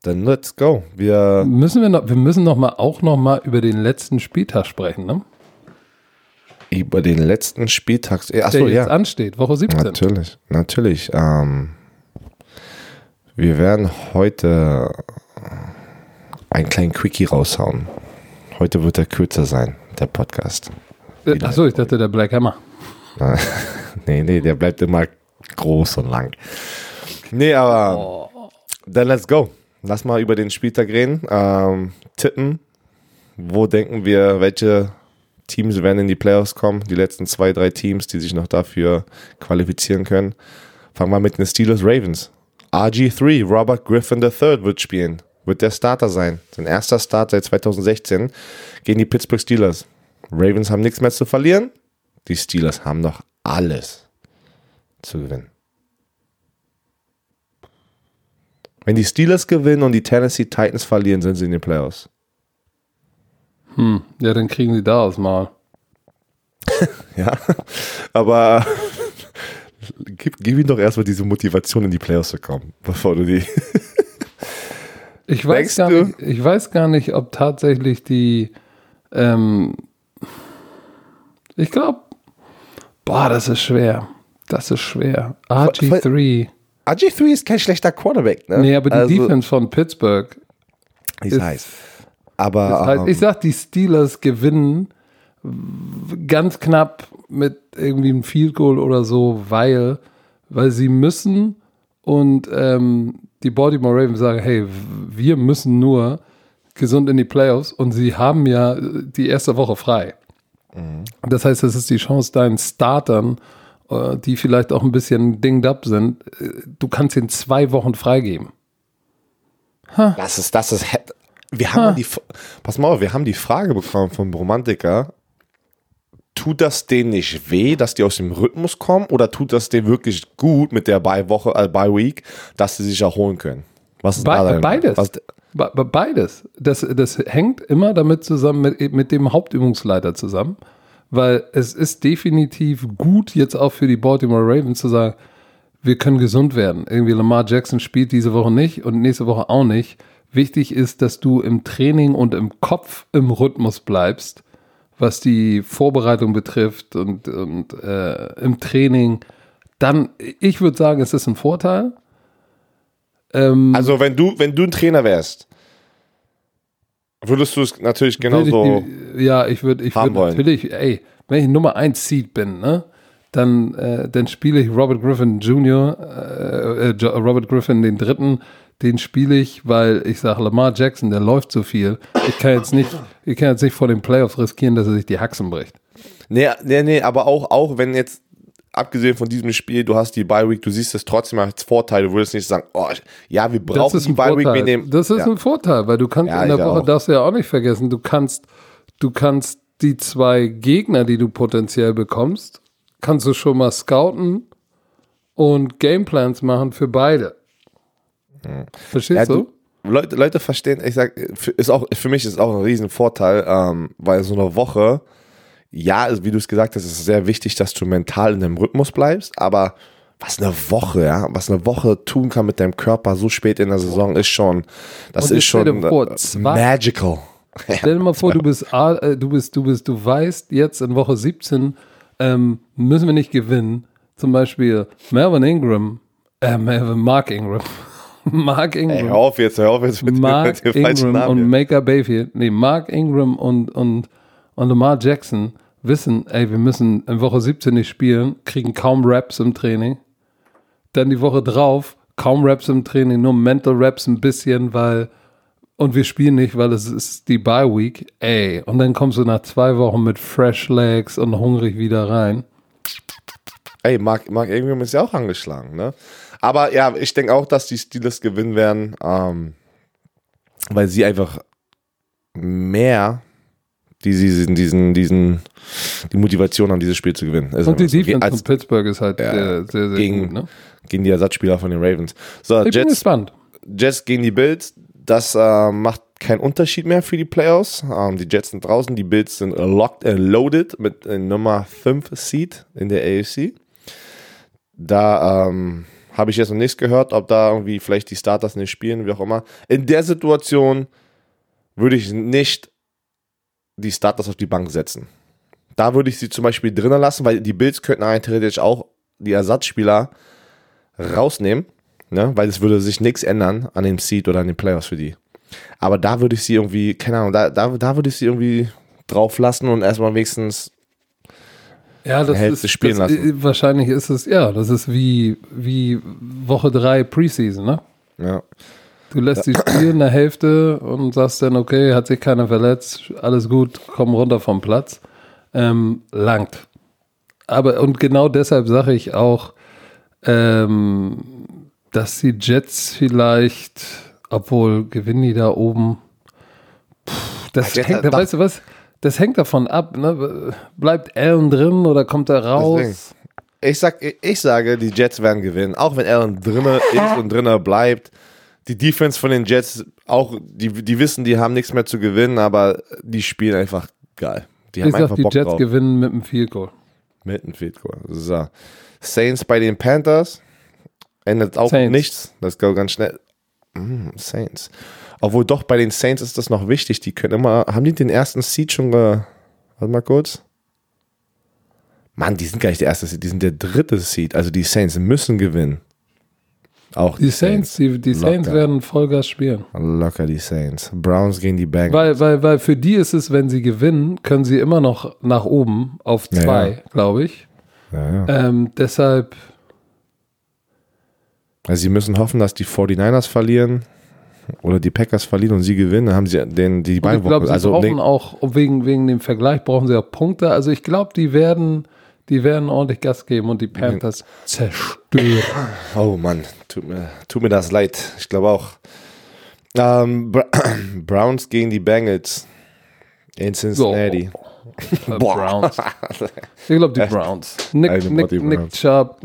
dann let's go. Wir, Müssen wir noch, wir müssen noch mal, auch noch mal über den letzten Spieltag sprechen, ne? über den letzten Spieltag. Der Achso, jetzt ja. ansteht, Woche 17. Natürlich, natürlich. Ähm, wir werden heute einen kleinen Quickie raushauen. Heute wird er kürzer sein, der Podcast. Äh, Achso, ich dachte der Black Hammer. (laughs) nee, nee, der bleibt immer groß und lang. Nee, aber dann let's go. Lass mal über den Spieltag reden. Ähm, tippen. Wo denken wir, welche Teams werden in die Playoffs kommen? Die letzten zwei, drei Teams, die sich noch dafür qualifizieren können. Fangen wir mit den Steelers Ravens. RG3, Robert Griffin III wird spielen. Wird der Starter sein. Sein erster Start seit 2016 gegen die Pittsburgh Steelers. Ravens haben nichts mehr zu verlieren. Die Steelers haben noch alles zu gewinnen. Wenn die Steelers gewinnen und die Tennessee Titans verlieren, sind sie in den Playoffs. Hm, ja, dann kriegen sie daraus mal. (laughs) Ja, aber (laughs) gib, gib ihm doch erstmal diese Motivation, in die Playoffs zu kommen, bevor du die. Ich weiß, Denkst gar du? nicht, ich weiß gar nicht, ob tatsächlich die. Ähm, ich glaube, boah, das ist schwer. Das ist schwer. RG3. RG3 ist kein schlechter Quarterback, ne? Nee, aber die Also, Defense von Pittsburgh. Ist ist- heiß. Aber Das heißt, ähm, ich sag, die Steelers gewinnen ganz knapp mit irgendwie einem Field Goal oder so, weil, weil sie müssen und ähm, die Baltimore Ravens sagen, hey, wir müssen nur gesund in die Playoffs und sie haben ja die erste Woche frei. Das heißt, das ist die Chance, deinen Startern, äh, die vielleicht auch ein bisschen dinged up sind, äh, du kannst ihnen zwei Wochen freigeben. Das ist, das ist, wir haben die, pass mal auf, wir haben die Frage bekommen vom Romantiker, tut das denen nicht weh, dass die aus dem Rhythmus kommen oder tut das denen wirklich gut mit der Bye-Woche, äh, Bye-Week, dass sie sich erholen können? Was ist Be da beides. Was, be- beides. Das, das hängt immer damit zusammen, mit, mit dem Hauptübungsleiter zusammen. Weil es ist definitiv gut, jetzt auch für die Baltimore Ravens zu sagen, wir können gesund werden. Irgendwie Lamar Jackson spielt diese Woche nicht und nächste Woche auch nicht. Wichtig ist, dass du im Training und im Kopf im Rhythmus bleibst, was die Vorbereitung betrifft und, und äh, im Training. Dann, ich würde sagen, es ist ein Vorteil. Ähm, also wenn du, wenn du ein Trainer wärst, würdest du es natürlich Würde genauso, ich ja, ich würde ich haben würd wollen. natürlich, ey, wenn ich Nummer 1 Seed bin, ne, dann, äh, dann spiele ich Robert Griffin Jr., äh, äh, Robert Griffin den dritten, den spiele ich, weil ich sage, Lamar Jackson, der läuft so viel. Ich kann jetzt nicht, ich kann jetzt nicht vor den Playoffs riskieren, dass er sich die Haxen bricht. Nee, nee, nee, aber auch, auch wenn jetzt, abgesehen von diesem Spiel, du hast die Bye Week, du siehst es trotzdem als Vorteil, du würdest nicht sagen, oh, ja, wir Das brauchen ist die ein Bye Week, wir nehmen. Das ist ja. ein Vorteil, weil du kannst Ja, in der Woche, auch. darfst du ja auch nicht vergessen, du kannst, du kannst die zwei Gegner, die du potenziell bekommst, kannst du schon mal scouten und Gameplans machen für beide. Verstehst Ja, du? Leute, Leute verstehen, ich sag, für, ist auch, für mich ist auch ein Riesenvorteil, ähm, weil so eine Woche, ja, also wie du es gesagt hast, ist es sehr wichtig, dass du mental in dem Rhythmus bleibst, aber was eine Woche, ja, was eine Woche tun kann mit deinem Körper so spät in der Saison, ist schon, das Und ist schon vor, äh, magical. (laughs) Stell dir mal vor, du bist, äh, du bist, du bist, du weißt jetzt in Woche 17 ähm, müssen wir nicht gewinnen. Zum Beispiel Melvin Ingram, äh, Melvin Mark Ingram, (laughs) Mark Ey, Ingram. hör auf jetzt, hör auf jetzt mit, Mark mit Ingram Namen. und. Maker Bayfield, nee, Mark Ingram und, und, und Lamar Jackson wissen, ey, wir müssen in Woche 17 nicht spielen, kriegen kaum Raps im Training. Dann die Woche drauf, kaum Raps im Training, nur Mental Raps ein bisschen, weil, und wir spielen nicht, weil es ist die Bye Week, ey. Und dann kommst du nach zwei Wochen mit Fresh Legs und hungrig wieder rein. Ey, Mark, Mark Ingram ist ja auch angeschlagen, ne? Aber ja, ich denke auch, dass die Steelers gewinnen werden, ähm, weil sie einfach mehr die, diesen, diesen, diesen, die Motivation haben, dieses Spiel zu gewinnen. Ist Und die. Defense als, von Pittsburgh ist halt Ja, sehr, sehr, sehr gegen- gut, ne? gegen die Ersatzspieler von den Ravens. So, Ich bin Jets, gespannt. Jets gegen die Bills, das äh, macht keinen Unterschied mehr für die Playoffs. Ähm, die Jets sind draußen, die Bills sind locked and loaded mit äh, Nummer 5 Seed in der AFC. Da ähm, habe ich jetzt noch nichts gehört, ob da irgendwie vielleicht die Starters nicht spielen, wie auch immer. In der Situation würde ich nicht die Starters auf die Bank setzen. Da würde ich sie zum Beispiel drinnen lassen, weil die Bills könnten rein theoretisch auch die Ersatzspieler rausnehmen, ne? weil es würde sich nichts ändern an dem Seed oder an den Playoffs für die. Aber da würde ich sie irgendwie, keine Ahnung, da, da, da würde ich sie irgendwie drauf lassen und erstmal wenigstens Ja, das Hälfte ist spielen das, lassen. äh, Wahrscheinlich ist es, ja, das ist wie, wie Woche 3 Preseason, ne? ja, Du lässt die (clears throat) spielen eine Hälfte und sagst dann, okay, hat sich keiner verletzt, alles gut, komm runter vom Platz. Ähm, langt. Aber und genau deshalb sage ich auch, ähm, dass die Jets vielleicht, obwohl gewinnen die da oben, pff, das hängt, doch. weißt du was? Das hängt davon ab, ne? Bleibt Allen drin oder kommt er raus? Deswegen. Ich, sag, ich sage, die Jets werden gewinnen. Auch wenn Allen drinne ist und drinne bleibt. die Defense von den Jets auch, die, die wissen, die haben nichts mehr zu gewinnen, aber die spielen einfach geil. Die haben Ich einfach sag, die Bock Jets drauf. gewinnen mit einem Field Goal. Mit einem Field Goal. So. Saints bei den Panthers. Endet auch Saints. nichts. Das geht ganz schnell. Mm, Saints. Obwohl doch bei den Saints ist das noch wichtig. Die können immer. Haben die den ersten Seed schon ge. Warte mal kurz. Mann, die sind gar nicht der erste Seed, die sind der dritte Seed. Also die Saints müssen gewinnen. Auch Die Saints, die, die Saints werden Vollgas spielen. Locker die Saints. Browns gegen die Bengals. Weil, weil, weil für die ist es, wenn sie gewinnen, können sie immer noch nach oben auf zwei, ja. glaube ich. Ja, ja. Ähm, deshalb, Also sie müssen hoffen, dass die 49ers verlieren oder die Packers verlieren und sie gewinnen. Dann haben sie den, die und ich glaube, sie Also brauchen auch, wegen, wegen dem Vergleich brauchen sie auch Punkte. Also ich glaube, die werden, die werden ordentlich Gas geben und die Panthers zerstören. oh Mann, tut mir, tut mir das leid. Ich glaube auch. Ähm, Bra (clears throat) Browns gegen die Bengals in Cincinnati. Äh, Browns. (laughs) Ich glaube, die Browns. Nick, Nick, Nick. Chubb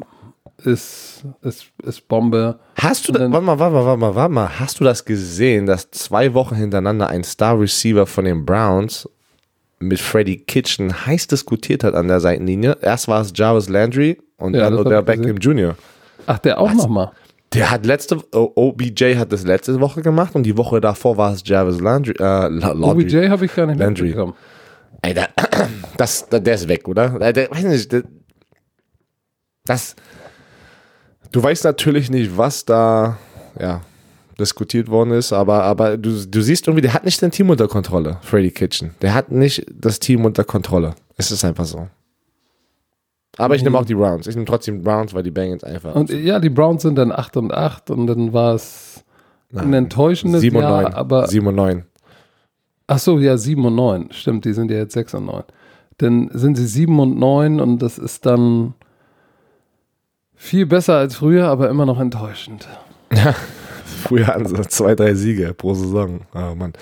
ist, ist, ist Bombe. Hast du das, warte mal, warte mal, warte mal, warte mal, hast du das gesehen, dass zwei Wochen hintereinander ein Star Receiver von den Browns mit Freddie Kitchen heiß diskutiert hat an der Seitenlinie? Erst war es Jarvis Landry und Ja, dann Odell ich Beckham Jr. Ach, der auch nochmal. Der hat letzte, OBJ hat das letzte Woche gemacht und die Woche davor war es Jarvis Landry. Äh, La- Laundry. OBJ habe ich gar nicht Landry. mitbekommen. Alter, (clears throat) das, der ist weg, oder? Der, der, weiß nicht, der, das, du weißt natürlich nicht, was da, ja, diskutiert worden ist, aber, aber du, du siehst irgendwie, der hat nicht sein Team unter Kontrolle, Freddy Kitchen. Der hat nicht das Team unter Kontrolle. Es ist einfach so. Aber ich nehme auch die Browns. Ich nehme trotzdem Browns, weil die Bengals einfach. Und ja, die Browns sind dann 8 und 8 und dann war es ein enttäuschendes 7 und Jahr, 9. aber 7 und 9. ach so, ja, 7 und 9, stimmt, die sind ja jetzt 6 und 9. Dann sind sie 7 und 9 und das ist dann viel besser als früher, aber immer noch enttäuschend. (laughs) Früher hatten sie zwei, drei Siege pro Saison. Oh Mann.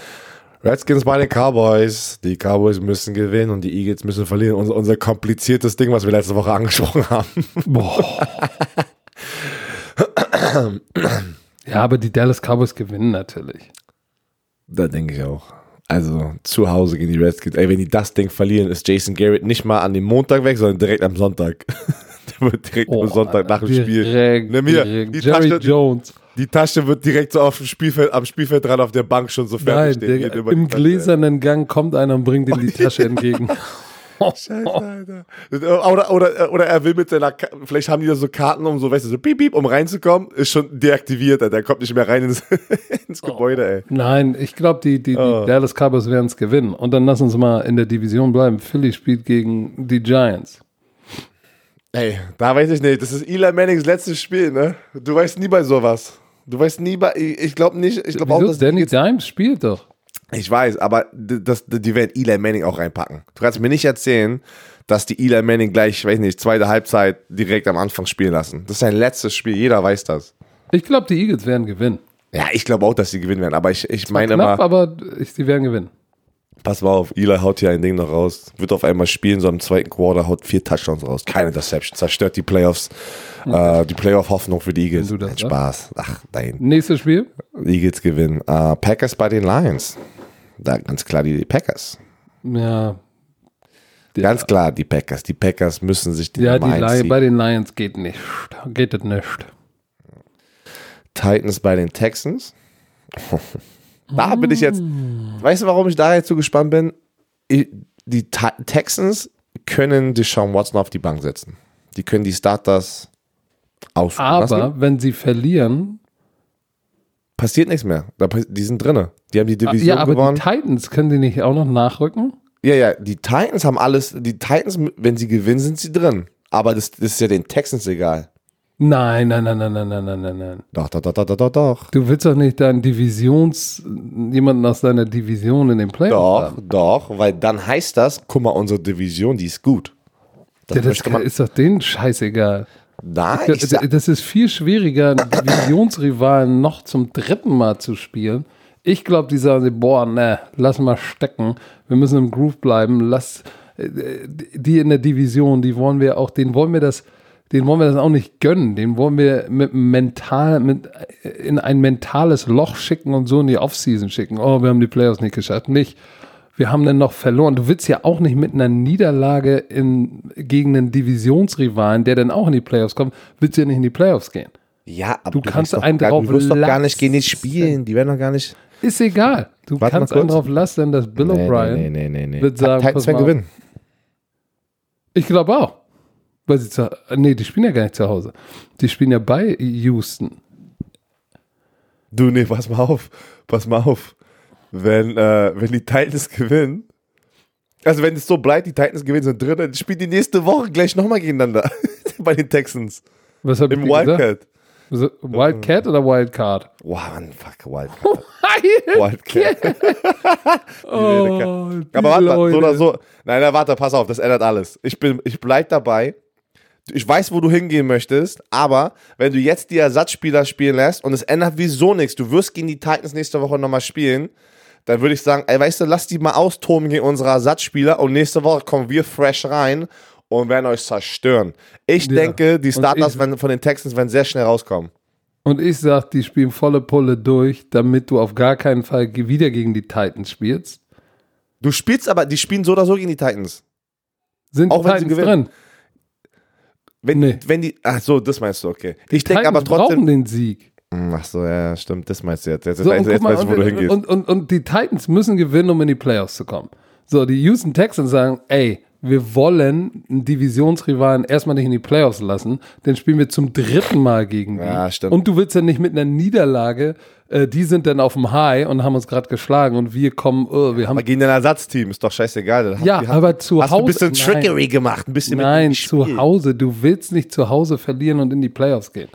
Redskins bei den Cowboys. Die Cowboys müssen gewinnen und die Eagles müssen verlieren. Unser, unser kompliziertes Ding, was wir letzte Woche (laughs) angesprochen haben. Boah. (laughs) ja, aber die Dallas Cowboys gewinnen natürlich. Da denke ich auch. Also zu Hause gegen die Redskins. Ey, wenn die das Ding verlieren, ist Jason Garrett nicht mal an dem Montag weg, sondern direkt am Sonntag. Wird direkt am Sonntag nach dem Spiel. Nimm hier, direkt. die Jerry Tasche- Jones. Die Tasche wird direkt so auf dem Spielfeld, am Spielfeld dran auf der Bank schon so fertig Nein, stehen. der, im gläsernen Gang kommt einer und bringt ihm die Tasche entgegen. (laughs) Scheiße, Alter. Oder, oder, oder er will mit seiner, Ka- vielleicht haben die da so Karten, um so, weißt du, so piep, piep, um reinzukommen, ist schon deaktiviert, Alter. Der kommt nicht mehr rein ins, (laughs) ins Gebäude, ey. Nein, ich glaube, die, die, die Oh. Dallas Cowboys werden es gewinnen. Und dann lass uns mal in der Division bleiben. Philly spielt gegen die Giants. Ey, da weiß ich nicht. Das ist Eli Mannings letztes Spiel, ne? Du weißt nie bei sowas. Du weißt nie bei, ich, glaube nicht, ich glaube auch, dass Danny Dimes spielt doch. Ich weiß, aber das, die werden Eli Manning auch reinpacken. Du kannst mir nicht erzählen, dass die Eli Manning gleich, weiß nicht, zweite Halbzeit direkt am Anfang spielen lassen. Das ist sein letztes Spiel, jeder weiß das. Ich glaube, die Eagles werden gewinnen. Ja, ich glaube auch, dass sie gewinnen werden, aber ich, ich meine Knapp, immer, aber ich, sie werden gewinnen. Pass mal auf, Eli haut hier ein Ding noch raus, wird auf einmal spielen, so im zweiten Quarter, haut vier Touchdowns raus, keine Interception, zerstört die Playoffs, äh, die Playoff-Hoffnung für die Eagles. Nein, Spaß. Ach, nein. Nächstes Spiel. Eagles gewinnen. Äh, Packers bei den Lions. Da ganz klar die Packers. Ja. Ganz klar die Packers. Die Packers müssen sich die Ja, die Lions, bei den Lions geht nicht. Geht das nicht. Titans bei den Texans. (laughs) da bin ich jetzt. Weißt du, warum ich da jetzt so gespannt bin? Die Texans können Deshaun Watson auf die Bank setzen. Die können die Starters aussuchen. lassen. Aber wenn sie verlieren, passiert nichts mehr. Die sind drinne. Die haben die Division ja, aber gewonnen. die Titans können die nicht auch noch nachrücken? Ja, ja, die Titans haben alles. Die Titans, wenn sie gewinnen, sind sie drin. Aber das, das ist ja den Texans egal. Nein, nein, nein, nein, nein, nein, nein, nein, nein. Doch, doch, doch, doch, doch, doch. Du willst doch nicht deinen Divisions, jemanden aus deiner Division in den Playoffs Doch, haben. doch, weil dann heißt das, guck mal, unsere Division, die ist gut. Das Ja, das man. ist doch denen scheißegal. Nein, Das, das ist viel schwieriger, einen Divisionsrivalen noch zum dritten Mal zu spielen. Ich glaube, die sagen, boah, ne, lass mal stecken. Wir müssen im Groove bleiben. Lass äh, die in der Division, die wollen wir auch, denen wollen wir das, den wollen wir das auch nicht gönnen. Den wollen wir mit mental, mit, in ein mentales Loch schicken und so in die Offseason schicken. Oh, wir haben die Playoffs nicht geschafft. Nicht. Wir haben dann noch verloren. Du willst ja auch nicht mit einer Niederlage in, gegen einen Divisionsrivalen, der dann auch in die Playoffs kommt, willst du ja nicht in die Playoffs gehen. Ja, aber Du kannst wirst einen doch, gar- drauf Du wirst doch gar nicht gegen die spielen. Die werden doch gar nicht. Ist egal. Du Warte kannst einen drauf lassen, dass Bill Nee, O'Brien nee, nee, nee, nee. wird sagen, Titans werden gewinnen. Ich glaube auch. Weil sie zu, nee, die spielen ja gar nicht zu Hause. Die spielen ja bei Houston. Du, nee, pass mal auf. Pass mal auf. Wenn, äh, wenn die Titans gewinnen, also wenn es so bleibt, die Titans gewinnen, sind drin, dann spielen die nächste Woche gleich nochmal gegeneinander. (laughs) Bei den Texans. Was hab ich Im? Wildcat. Wildcat oder Wildcard? Wow, Mann, fuck, Wildcat. (laughs) Wildcat. (laughs) oh, die Aber warte, so oder so. Nein, nein, warte, pass auf, das ändert alles. Ich, bin, ich bleib dabei. Ich weiß, wo du hingehen möchtest, aber wenn du jetzt die Ersatzspieler spielen lässt und es ändert wieso nichts, du wirst gegen die Titans nächste Woche nochmal spielen, dann würde ich sagen, ey, weißt du, lass die mal austoben gegen unsere Ersatzspieler und nächste Woche kommen wir fresh rein und werden euch zerstören. Ich Ja. denke, die Starters ich- von den Texans werden sehr schnell rauskommen. Und ich sag, die spielen volle Pulle durch, damit du auf gar keinen Fall wieder gegen die Titans spielst. Du spielst aber, die spielen so oder so gegen die Titans. Sind Auch die wenn sie Titans gewinnen. drin? Wenn, Nee. wenn die, ach so, das meinst du, okay. Ich denke aber trotzdem, brauchen den Sieg. Hm, Ach so, ja, stimmt, das meinst du jetzt. Jetzt, So, jetzt, jetzt mal, weißt du, wo du und, hingehst. und, und, und die Titans müssen gewinnen, um in die Playoffs zu kommen. So, die Houston Texans sagen, ey, wir wollen einen Divisionsrivalen erstmal nicht in die Playoffs lassen, dann spielen wir zum dritten Mal gegen die. Ja, stimmt. Und du willst ja nicht mit einer Niederlage, äh, die sind dann auf dem High und haben uns gerade geschlagen und wir kommen, oh, wir haben aber gegen ein Ersatzteam ist doch scheißegal. Da Ja, hast- aber zu hast du ein Hause- bisschen nein. Trickery gemacht, ein bisschen Nein, zu. Hause. Du willst nicht zu Hause verlieren und in die Playoffs gehen.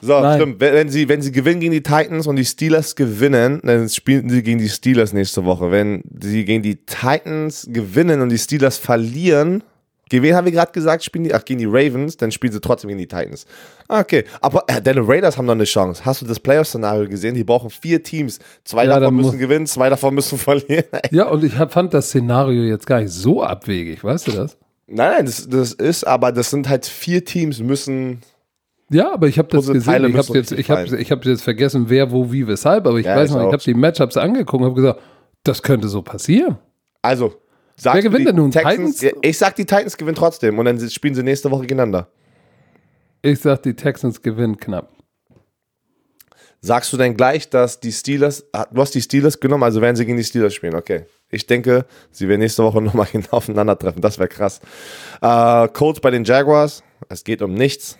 So, Nein. stimmt. Wenn, wenn, sie, wenn sie gewinnen gegen die Titans und die Steelers gewinnen, dann spielen sie gegen die Steelers nächste Woche. Wenn sie gegen die Titans gewinnen und die Steelers verlieren, gegen wen haben wir gerade gesagt, spielen die? Ach, gegen die Ravens, dann spielen sie trotzdem gegen die Titans. Okay, aber äh, deine Raiders haben noch eine Chance. Hast du das Playoff-Szenario gesehen? Die brauchen vier Teams. Zwei Ja, da davon müssen gewinnen, zwei davon müssen (laughs) verlieren. Ja, und ich hab, fand das Szenario jetzt gar nicht so abwegig, weißt du das? Nein, nein, das, das ist, aber das sind halt vier Teams, müssen. Ja, aber ich habe das gesehen. Teile Ich habe jetzt, ich hab, ich hab jetzt vergessen, wer, wo, wie, weshalb. Aber ich Ja, weiß ich noch, ich habe die Matchups angeguckt und habe gesagt, das könnte so passieren. Also, sagst Wer du, gewinnt denn nun? Texans? Titans? Ich sag, die Titans gewinnen trotzdem und dann spielen sie nächste Woche gegeneinander. Ich sag, die Texans gewinnen knapp. Sagst du denn gleich, dass die Steelers, ah, du hast die Steelers genommen, also werden sie gegen die Steelers spielen, okay. Ich denke, sie werden nächste Woche (laughs) nochmal aufeinandertreffen, das wäre krass. Äh, Colts bei den Jaguars, es geht um nichts.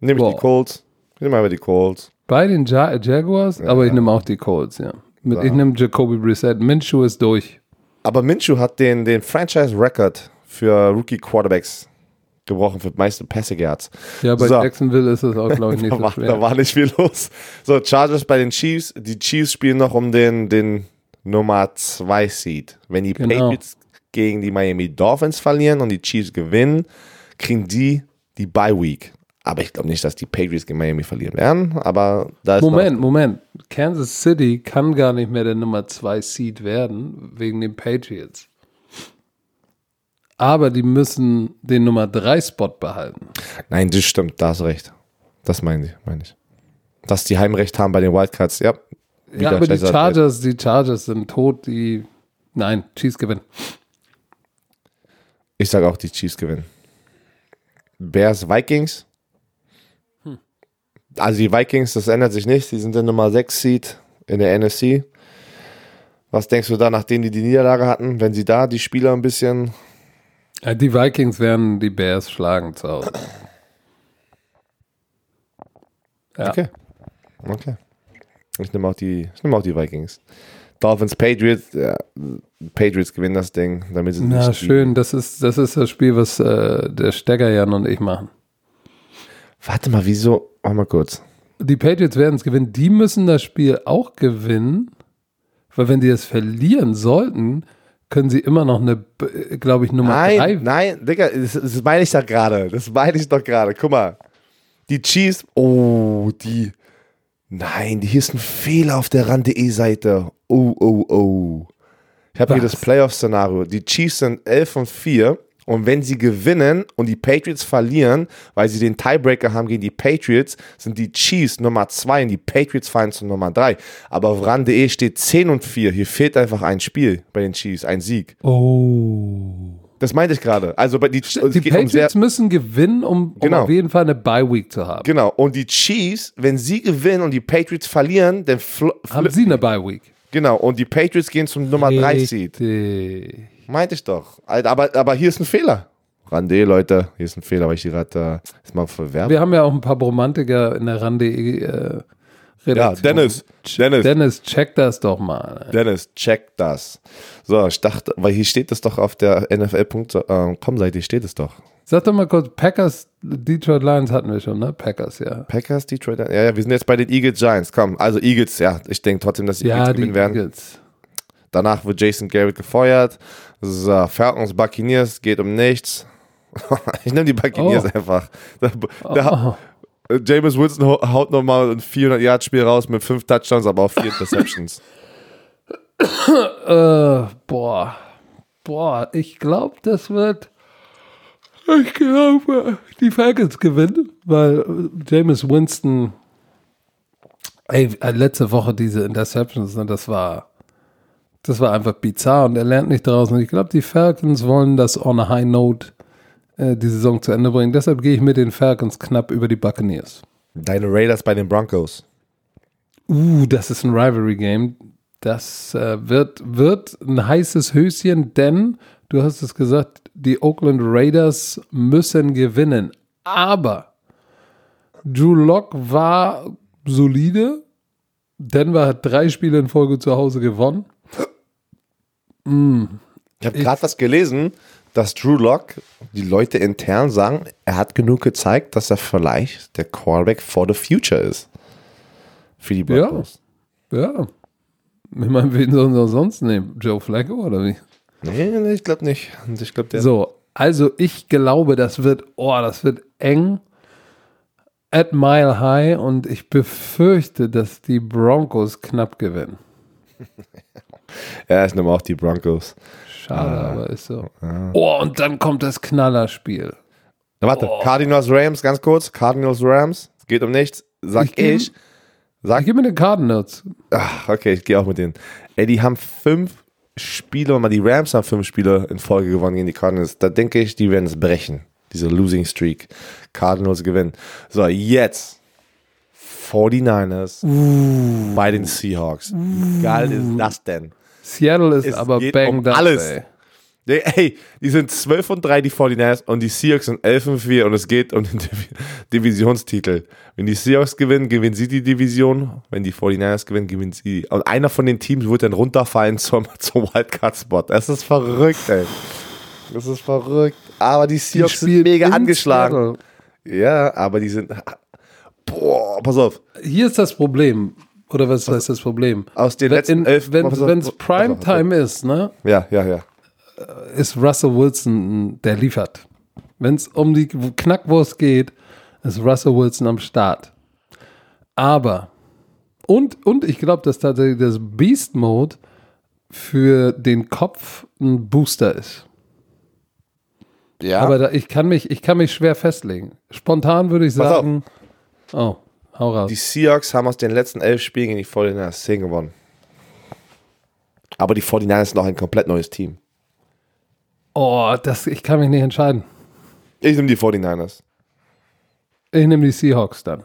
Nehme ich Boah. die Colts, ich nehme aber die Colts. Bei den ja Jaguars, aber ich nehme auch die Colts, ja. Mit, Ich nehme Jacoby Brissett. Minshew ist durch. Aber Minshew hat den, den Franchise-Record für Rookie-Quarterbacks gebrochen für meiste Passing Yards. Ja, bei So. Jacksonville ist es auch, glaube ich, (laughs) nicht Da so war, schwer. da war nicht viel los. So, Chargers bei den Chiefs. Die Chiefs spielen noch um den, den Nummer 2 Seed. Wenn die Genau. Patriots gegen die Miami Dolphins verlieren und die Chiefs gewinnen, kriegen die die Bye Week. Aber ich glaube nicht, dass die Patriots gegen Miami verlieren werden. Aber da ist Moment, Moment. Kansas City kann gar nicht mehr der Nummer 2 Seed werden, wegen den Patriots. Aber die müssen den Nummer 3 Spot behalten. Nein, das stimmt. Da hast du recht. Das meine ich, meine ich. Dass die Heimrecht haben bei den Wildcards. Ja. Ja, aber die Chargers, die Chargers sind tot, die. Nein, Chiefs gewinnen. Ich sage auch, die Chiefs gewinnen. Bears, Vikings. Also die Vikings, das ändert sich nicht. Die sind der Nummer 6 Seed in der NFC. Was denkst du da, nachdem die die Niederlage hatten, wenn sie da die Spieler ein bisschen... Die Vikings werden die Bears schlagen zu Hause. Ja. Okay. Okay. Ich nehme auch die, ich nehme auch die Vikings. Dolphins, Patriots. Ja, Patriots gewinnen das Ding, damit sie Na, nicht schön. Das ist, das ist das Spiel, was äh, der Steggerjan und ich machen. Warte mal, wieso? Mach mal kurz. Die Patriots werden es gewinnen. Die müssen das Spiel auch gewinnen, weil wenn die es verlieren sollten, können sie immer noch eine, glaube ich, Nummer Nein, drei. nein, Digga, das, das meine ich doch gerade. Das meine ich doch gerade. Guck mal. Die Chiefs, oh, die. Nein, hier ist ein Fehler auf der RAN.de-Seite. Oh, oh, oh. Ich habe hier das Playoff-Szenario. Die Chiefs sind 11 und 4 Und wenn sie gewinnen und die Patriots verlieren, weil sie den Tiebreaker haben gegen die Patriots, sind die Chiefs Nummer 2 und die Patriots fallen zu Nummer 3. Aber auf RAN.de steht 10 und 4. Hier fehlt einfach ein Spiel bei den Chiefs, ein Sieg. Oh. Das meinte ich gerade. Also bei die, Die geht um Patriots müssen gewinnen, um, um Genau. auf jeden Fall eine Bye-Week zu haben. genau. Und die Chiefs, wenn sie gewinnen und die Patriots verlieren, dann Haben sie eine Bye-Week? genau. Und die Patriots gehen zum Nummer 3 Seed. Meinte ich doch. Aber, aber hier ist ein Fehler. Rande, Leute, hier ist ein Fehler, weil ich die gerade äh, mal verwerbe. Wir haben ja auch ein paar Romantiker in der Rande äh, Ja, Redaktion. Dennis, Dennis, Dennis, check das doch mal. Dennis, check das. So, ich dachte, weil hier steht es doch auf der NFL.com-Seite, steht es doch. Sag doch mal kurz, Packers, Detroit Lions hatten wir schon, ne? Packers, ja. Packers, Detroit, ja, ja, wir sind jetzt bei den Eagles Giants. Komm, also Eagles, ja, ich denke trotzdem, dass die Eagles Ja, die gewinnen werden. Eagles. Danach wird Jason Garrett gefeuert. So, Falcons, Buccaneers, geht um nichts. (laughs) ich nehme die Buccaneers Oh. einfach. Da, da, Oh, James Wilson hau- haut nochmal ein 400-Yard-Spiel raus mit fünf Touchdowns, aber auch vier Interceptions. (coughs) äh, boah. Boah, ich glaube, das wird. Ich glaube, die Falcons gewinnen, weil James Winston. Ey, äh, letzte Woche diese Interceptions, ne, das war. Das war einfach bizarr und er lernt nicht draußen. Und ich glaube, die Falcons wollen das on a high note äh, die Saison zu Ende bringen. Deshalb gehe ich mit den Falcons knapp über die Buccaneers. Deine Raiders bei den Broncos. Uh, das ist ein Rivalry-Game. Das äh, wird, wird ein heißes Höschen, denn du hast es gesagt, die Oakland Raiders müssen gewinnen. Aber Drew Lock war solide. Denver hat drei Spiele in Folge zu Hause gewonnen. Ich habe gerade was gelesen, dass Drew Lock, die Leute intern sagen, er hat genug gezeigt, dass er vielleicht der Quarterback for the future ist. Für die Broncos. Ja. Ich meine, wen sollen sie auch sonst nehmen? Joe Flacco oder wie? Nee, nee, ich glaube nicht. Ich glaube, der. So, also ich glaube, das wird, oh, das wird eng at mile high und ich befürchte, dass die Broncos knapp gewinnen. (laughs) Ja, ich nehme auch die Broncos. Schade, aber ist so. Oh, und dann kommt das Knallerspiel. Na, warte, Cardinals Rams, ganz kurz. Cardinals Rams, es geht um nichts. Sag Ich geh- ich. Sag Ich gebe mir den Cardinals. Ach, okay, ich gehe auch mit denen. Ey, die haben fünf Spiele, mal die Rams haben fünf Spiele in Folge gewonnen gegen die Cardinals. Da denke ich, die werden es brechen. Diese Losing Streak. Cardinals gewinnen. So, jetzt 49ers bei den Seahawks. Wie geil ist das denn? Seattle ist Es aber geht banged um up, alles. ey. Ey, Ey, die sind 12 und 3, die 49ers, und die Seahawks sind 11 und 4 und es geht um den Div (laughs) Divisionstitel. Wenn die Seahawks gewinnen, gewinnen sie die Division. Wenn die 49ers gewinnen, gewinnen sie. Und einer von den Teams wird dann runterfallen (laughs) zum, zum Wildcard-Spot. Das ist verrückt, ey. Das ist verrückt. Aber die Die Seahawks sind spielen mega angeschlagen. Seattle. Ja, aber die sind. Boah, pass auf. Hier ist das Problem. Oder was heißt das Problem? Aus den Wenn letzten in- elf. wenn es. Primetime ist, ne, Ja, ja, ja. ist Russell Wilson, der liefert. Wenn es um die Knackwurst geht, ist Russell Wilson am Start. Aber, und, und ich glaube, dass tatsächlich das Beast Mode für den Kopf ein Booster ist. Ja, Aber da, ich, kann mich, ich kann mich schwer festlegen. Spontan würde ich sagen, oh, hau raus. Die Seahawks haben aus den letzten elf Spielen gegen die 49ers 10 gewonnen. Aber die 49ers sind noch ein komplett neues Team. Oh, das, ich kann mich nicht entscheiden. Ich nehme die 49ers. Ich nehme die Seahawks dann.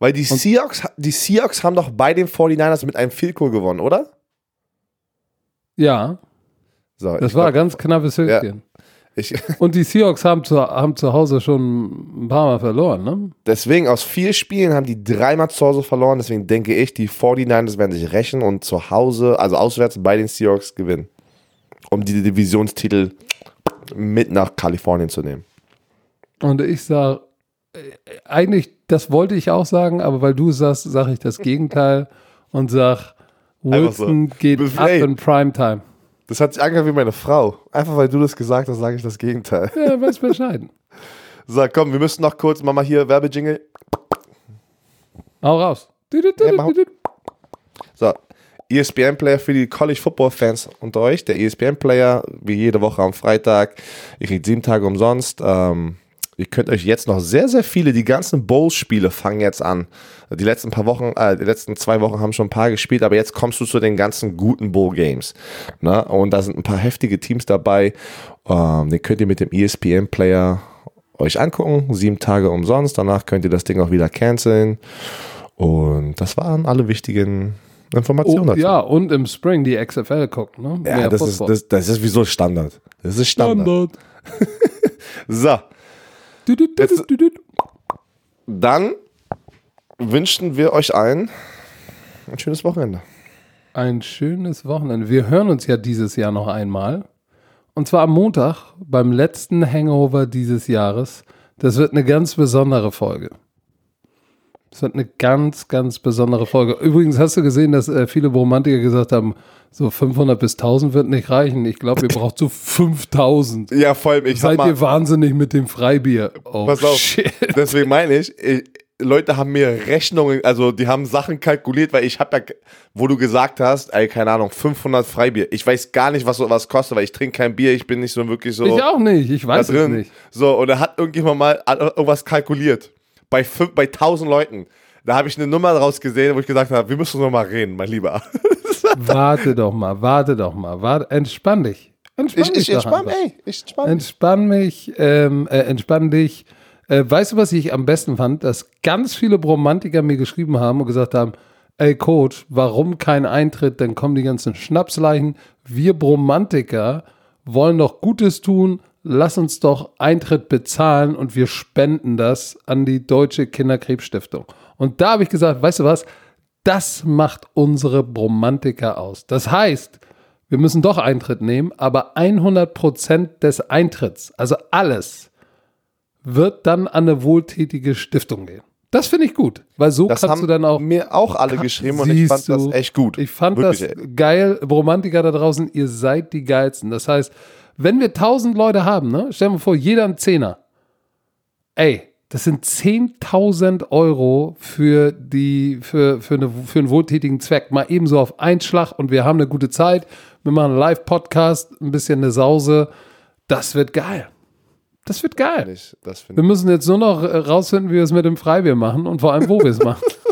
Weil die Seahawks, die Seahawks haben doch bei den 49ers mit einem Field Goal gewonnen, oder? Ja, So, das war glaub, ganz knappes Höschen. Ich, (laughs) Und die Seahawks haben zu, haben zu Hause schon ein paar Mal verloren, ne? Deswegen aus vier Spielen haben die dreimal zu Hause verloren. Deswegen denke ich, die 49ers werden sich rächen und zu Hause, also auswärts bei den Seahawks gewinnen. Um die Divisionstitel mit nach Kalifornien zu nehmen. Und ich sage, eigentlich, das wollte ich auch sagen, aber weil du sagst, sage ich das Gegenteil und sag, Einfach so. Wilson geht ab Ey. in Primetime. Das hat sich angehört wie meine Frau. Einfach weil du das gesagt hast, sage ich das Gegenteil. Ja, weiß Bescheid. (laughs) So, komm, wir müssen noch kurz, Mama hier, Werbejingle. Hau raus. mach- So, ESPN-Player für die College Football-Fans unter euch. Der ESPN-Player, wie jede Woche am Freitag. Ihr kriegt sieben Tage umsonst. Ähm, ihr könnt euch jetzt noch sehr, sehr viele, die ganzen Bowl-Spiele fangen jetzt an. Die letzten paar Wochen, äh, die letzten zwei Wochen haben schon ein paar gespielt, aber jetzt kommst du zu den ganzen guten Bowl-Games. Ne? Und da sind ein paar heftige Teams dabei. Ähm, den könnt ihr mit dem ESPN-Player euch angucken. Sieben Tage umsonst. Danach könnt ihr das Ding auch wieder canceln. Und das waren alle wichtigen Informationen Oh, dazu. ja, und im Spring die XFL gucken. Ne? Ja, das ist, das, das ist wieso Standard. Das ist Standard. (laughs) So, Du. dann wünschen wir euch allen ein schönes Wochenende. Ein schönes Wochenende. Wir hören uns ja dieses Jahr noch einmal. Und zwar am Montag beim letzten Hangover dieses Jahres. Das wird eine ganz besondere Folge. Das wird eine ganz, ganz besondere Folge. Übrigens hast du gesehen, dass äh, viele Romantiker gesagt haben, so 500 bis 1000 wird nicht reichen. Ich glaube, ihr braucht so 5000. Ja, vor allem, ich Seid mal, ihr wahnsinnig mit dem Freibier? Oh, pass auf, shit. deswegen meine ich, ich, Leute haben mir Rechnungen, also die haben Sachen kalkuliert, weil ich habe ja, wo du gesagt hast, ey, keine Ahnung, 500 Freibier. Ich weiß gar nicht, was sowas kostet, weil ich trinke kein Bier, ich bin nicht so wirklich so Ich auch nicht. Ich weiß es nicht. So, und da hat irgendjemand mal irgendwas kalkuliert. Bei, fünf, bei 1000 Leuten. Da habe ich eine Nummer draus gesehen, wo ich gesagt habe, wir müssen noch mal reden, mein Lieber. (laughs) Warte doch mal, warte doch mal. Warte, entspann dich. Entspann Ich, dich ich entspann, ey, ich entspann. Entspann mich, ähm, äh, entspann dich. Äh, weißt du, was ich am besten fand? Dass ganz viele Bromantiker mir geschrieben haben und gesagt haben, ey Coach, warum kein Eintritt? Dann kommen die ganzen Schnapsleichen. Wir Bromantiker wollen doch Gutes tun. Lass uns doch Eintritt bezahlen und wir spenden das an die Deutsche Kinderkrebsstiftung. Und da habe ich gesagt, weißt du was? Das macht unsere Bromantiker aus. Das heißt, wir müssen doch Eintritt nehmen, aber 100% des Eintritts, also alles, wird dann an eine wohltätige Stiftung gehen. Das finde ich gut, weil so Das kannst haben du dann auch. mir auch alle geschrieben und ich fand das du, echt gut. Ich fand Wirklich, das ey. geil. Romantiker da draußen, ihr seid die geilsten. Das heißt, wenn wir 1000 Leute haben, ne, stellen wir vor, jeder ein Zehner. Ey, das sind 10.000 Euro für, die, für, für, eine, für einen wohltätigen Zweck. Mal ebenso auf einen Schlag und wir haben eine gute Zeit. Wir machen einen Live-Podcast, ein bisschen eine Sause. Das wird geil. Das wird geil. Wir müssen jetzt nur noch äh, rausfinden, wie wir es mit dem Freibier machen und vor allem, wo wir es machen. (laughs)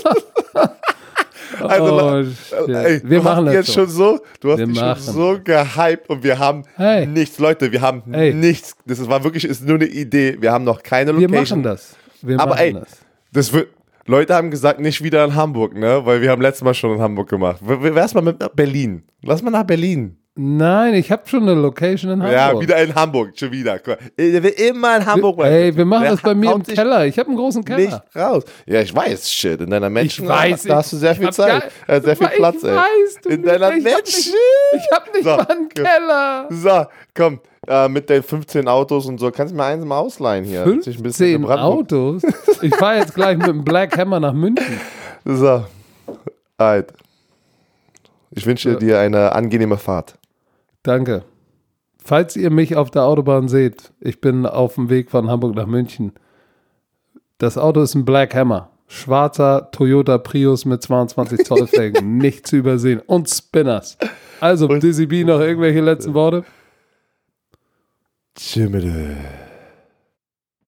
(laughs) Also, oh, shit. Ey, wir machen das jetzt schon so, du hast Wir dich schon so gehypt und wir haben Hey. nichts. Leute, wir haben Hey. nichts. Das war wirklich, ist nur eine Idee. Wir haben noch keine Wir Location. machen das. Wir Aber machen ey, das. Das wird. Leute haben gesagt, nicht wieder in Hamburg, ne? Weil wir haben letztes Mal schon in Hamburg gemacht. Wär's mal mit nach Berlin. Lass mal nach Berlin. Nein, ich habe schon eine Location in Hamburg. Ja, wieder in Hamburg, schon wieder. Mal, Der will immer in Hamburg bleiben. Ey, wir machen Der das bei mir im Keller. Ich habe einen großen Keller. Nicht raus. Ja, ich weiß, shit. In deiner Menschen, weiß, da hast du sehr ich viel hab Zeit, gar- äh, sehr viel Ich Platz, ey. weiß, du in nicht. deiner Ich hab Menschen. nicht- Ich habe nicht So, mal einen. Keller. So, komm, äh, mit den 15 Autos und so, kannst du mir eins mal ausleihen hier? Dass ich ein bisschen in 15 Brandenburg- Autos. Ich fahre jetzt gleich mit dem Black Hammer nach München. So, halt. Ich wünsche dir eine angenehme Fahrt. Danke. Falls ihr mich auf der Autobahn seht, ich bin auf dem Weg von Hamburg nach München. Das Auto ist ein Black Hammer. Schwarzer Toyota Prius mit 22 Zoll Felgen. Nicht zu übersehen. Und Spinners. Also, Dizzy B, noch irgendwelche letzten Worte? Tschüss.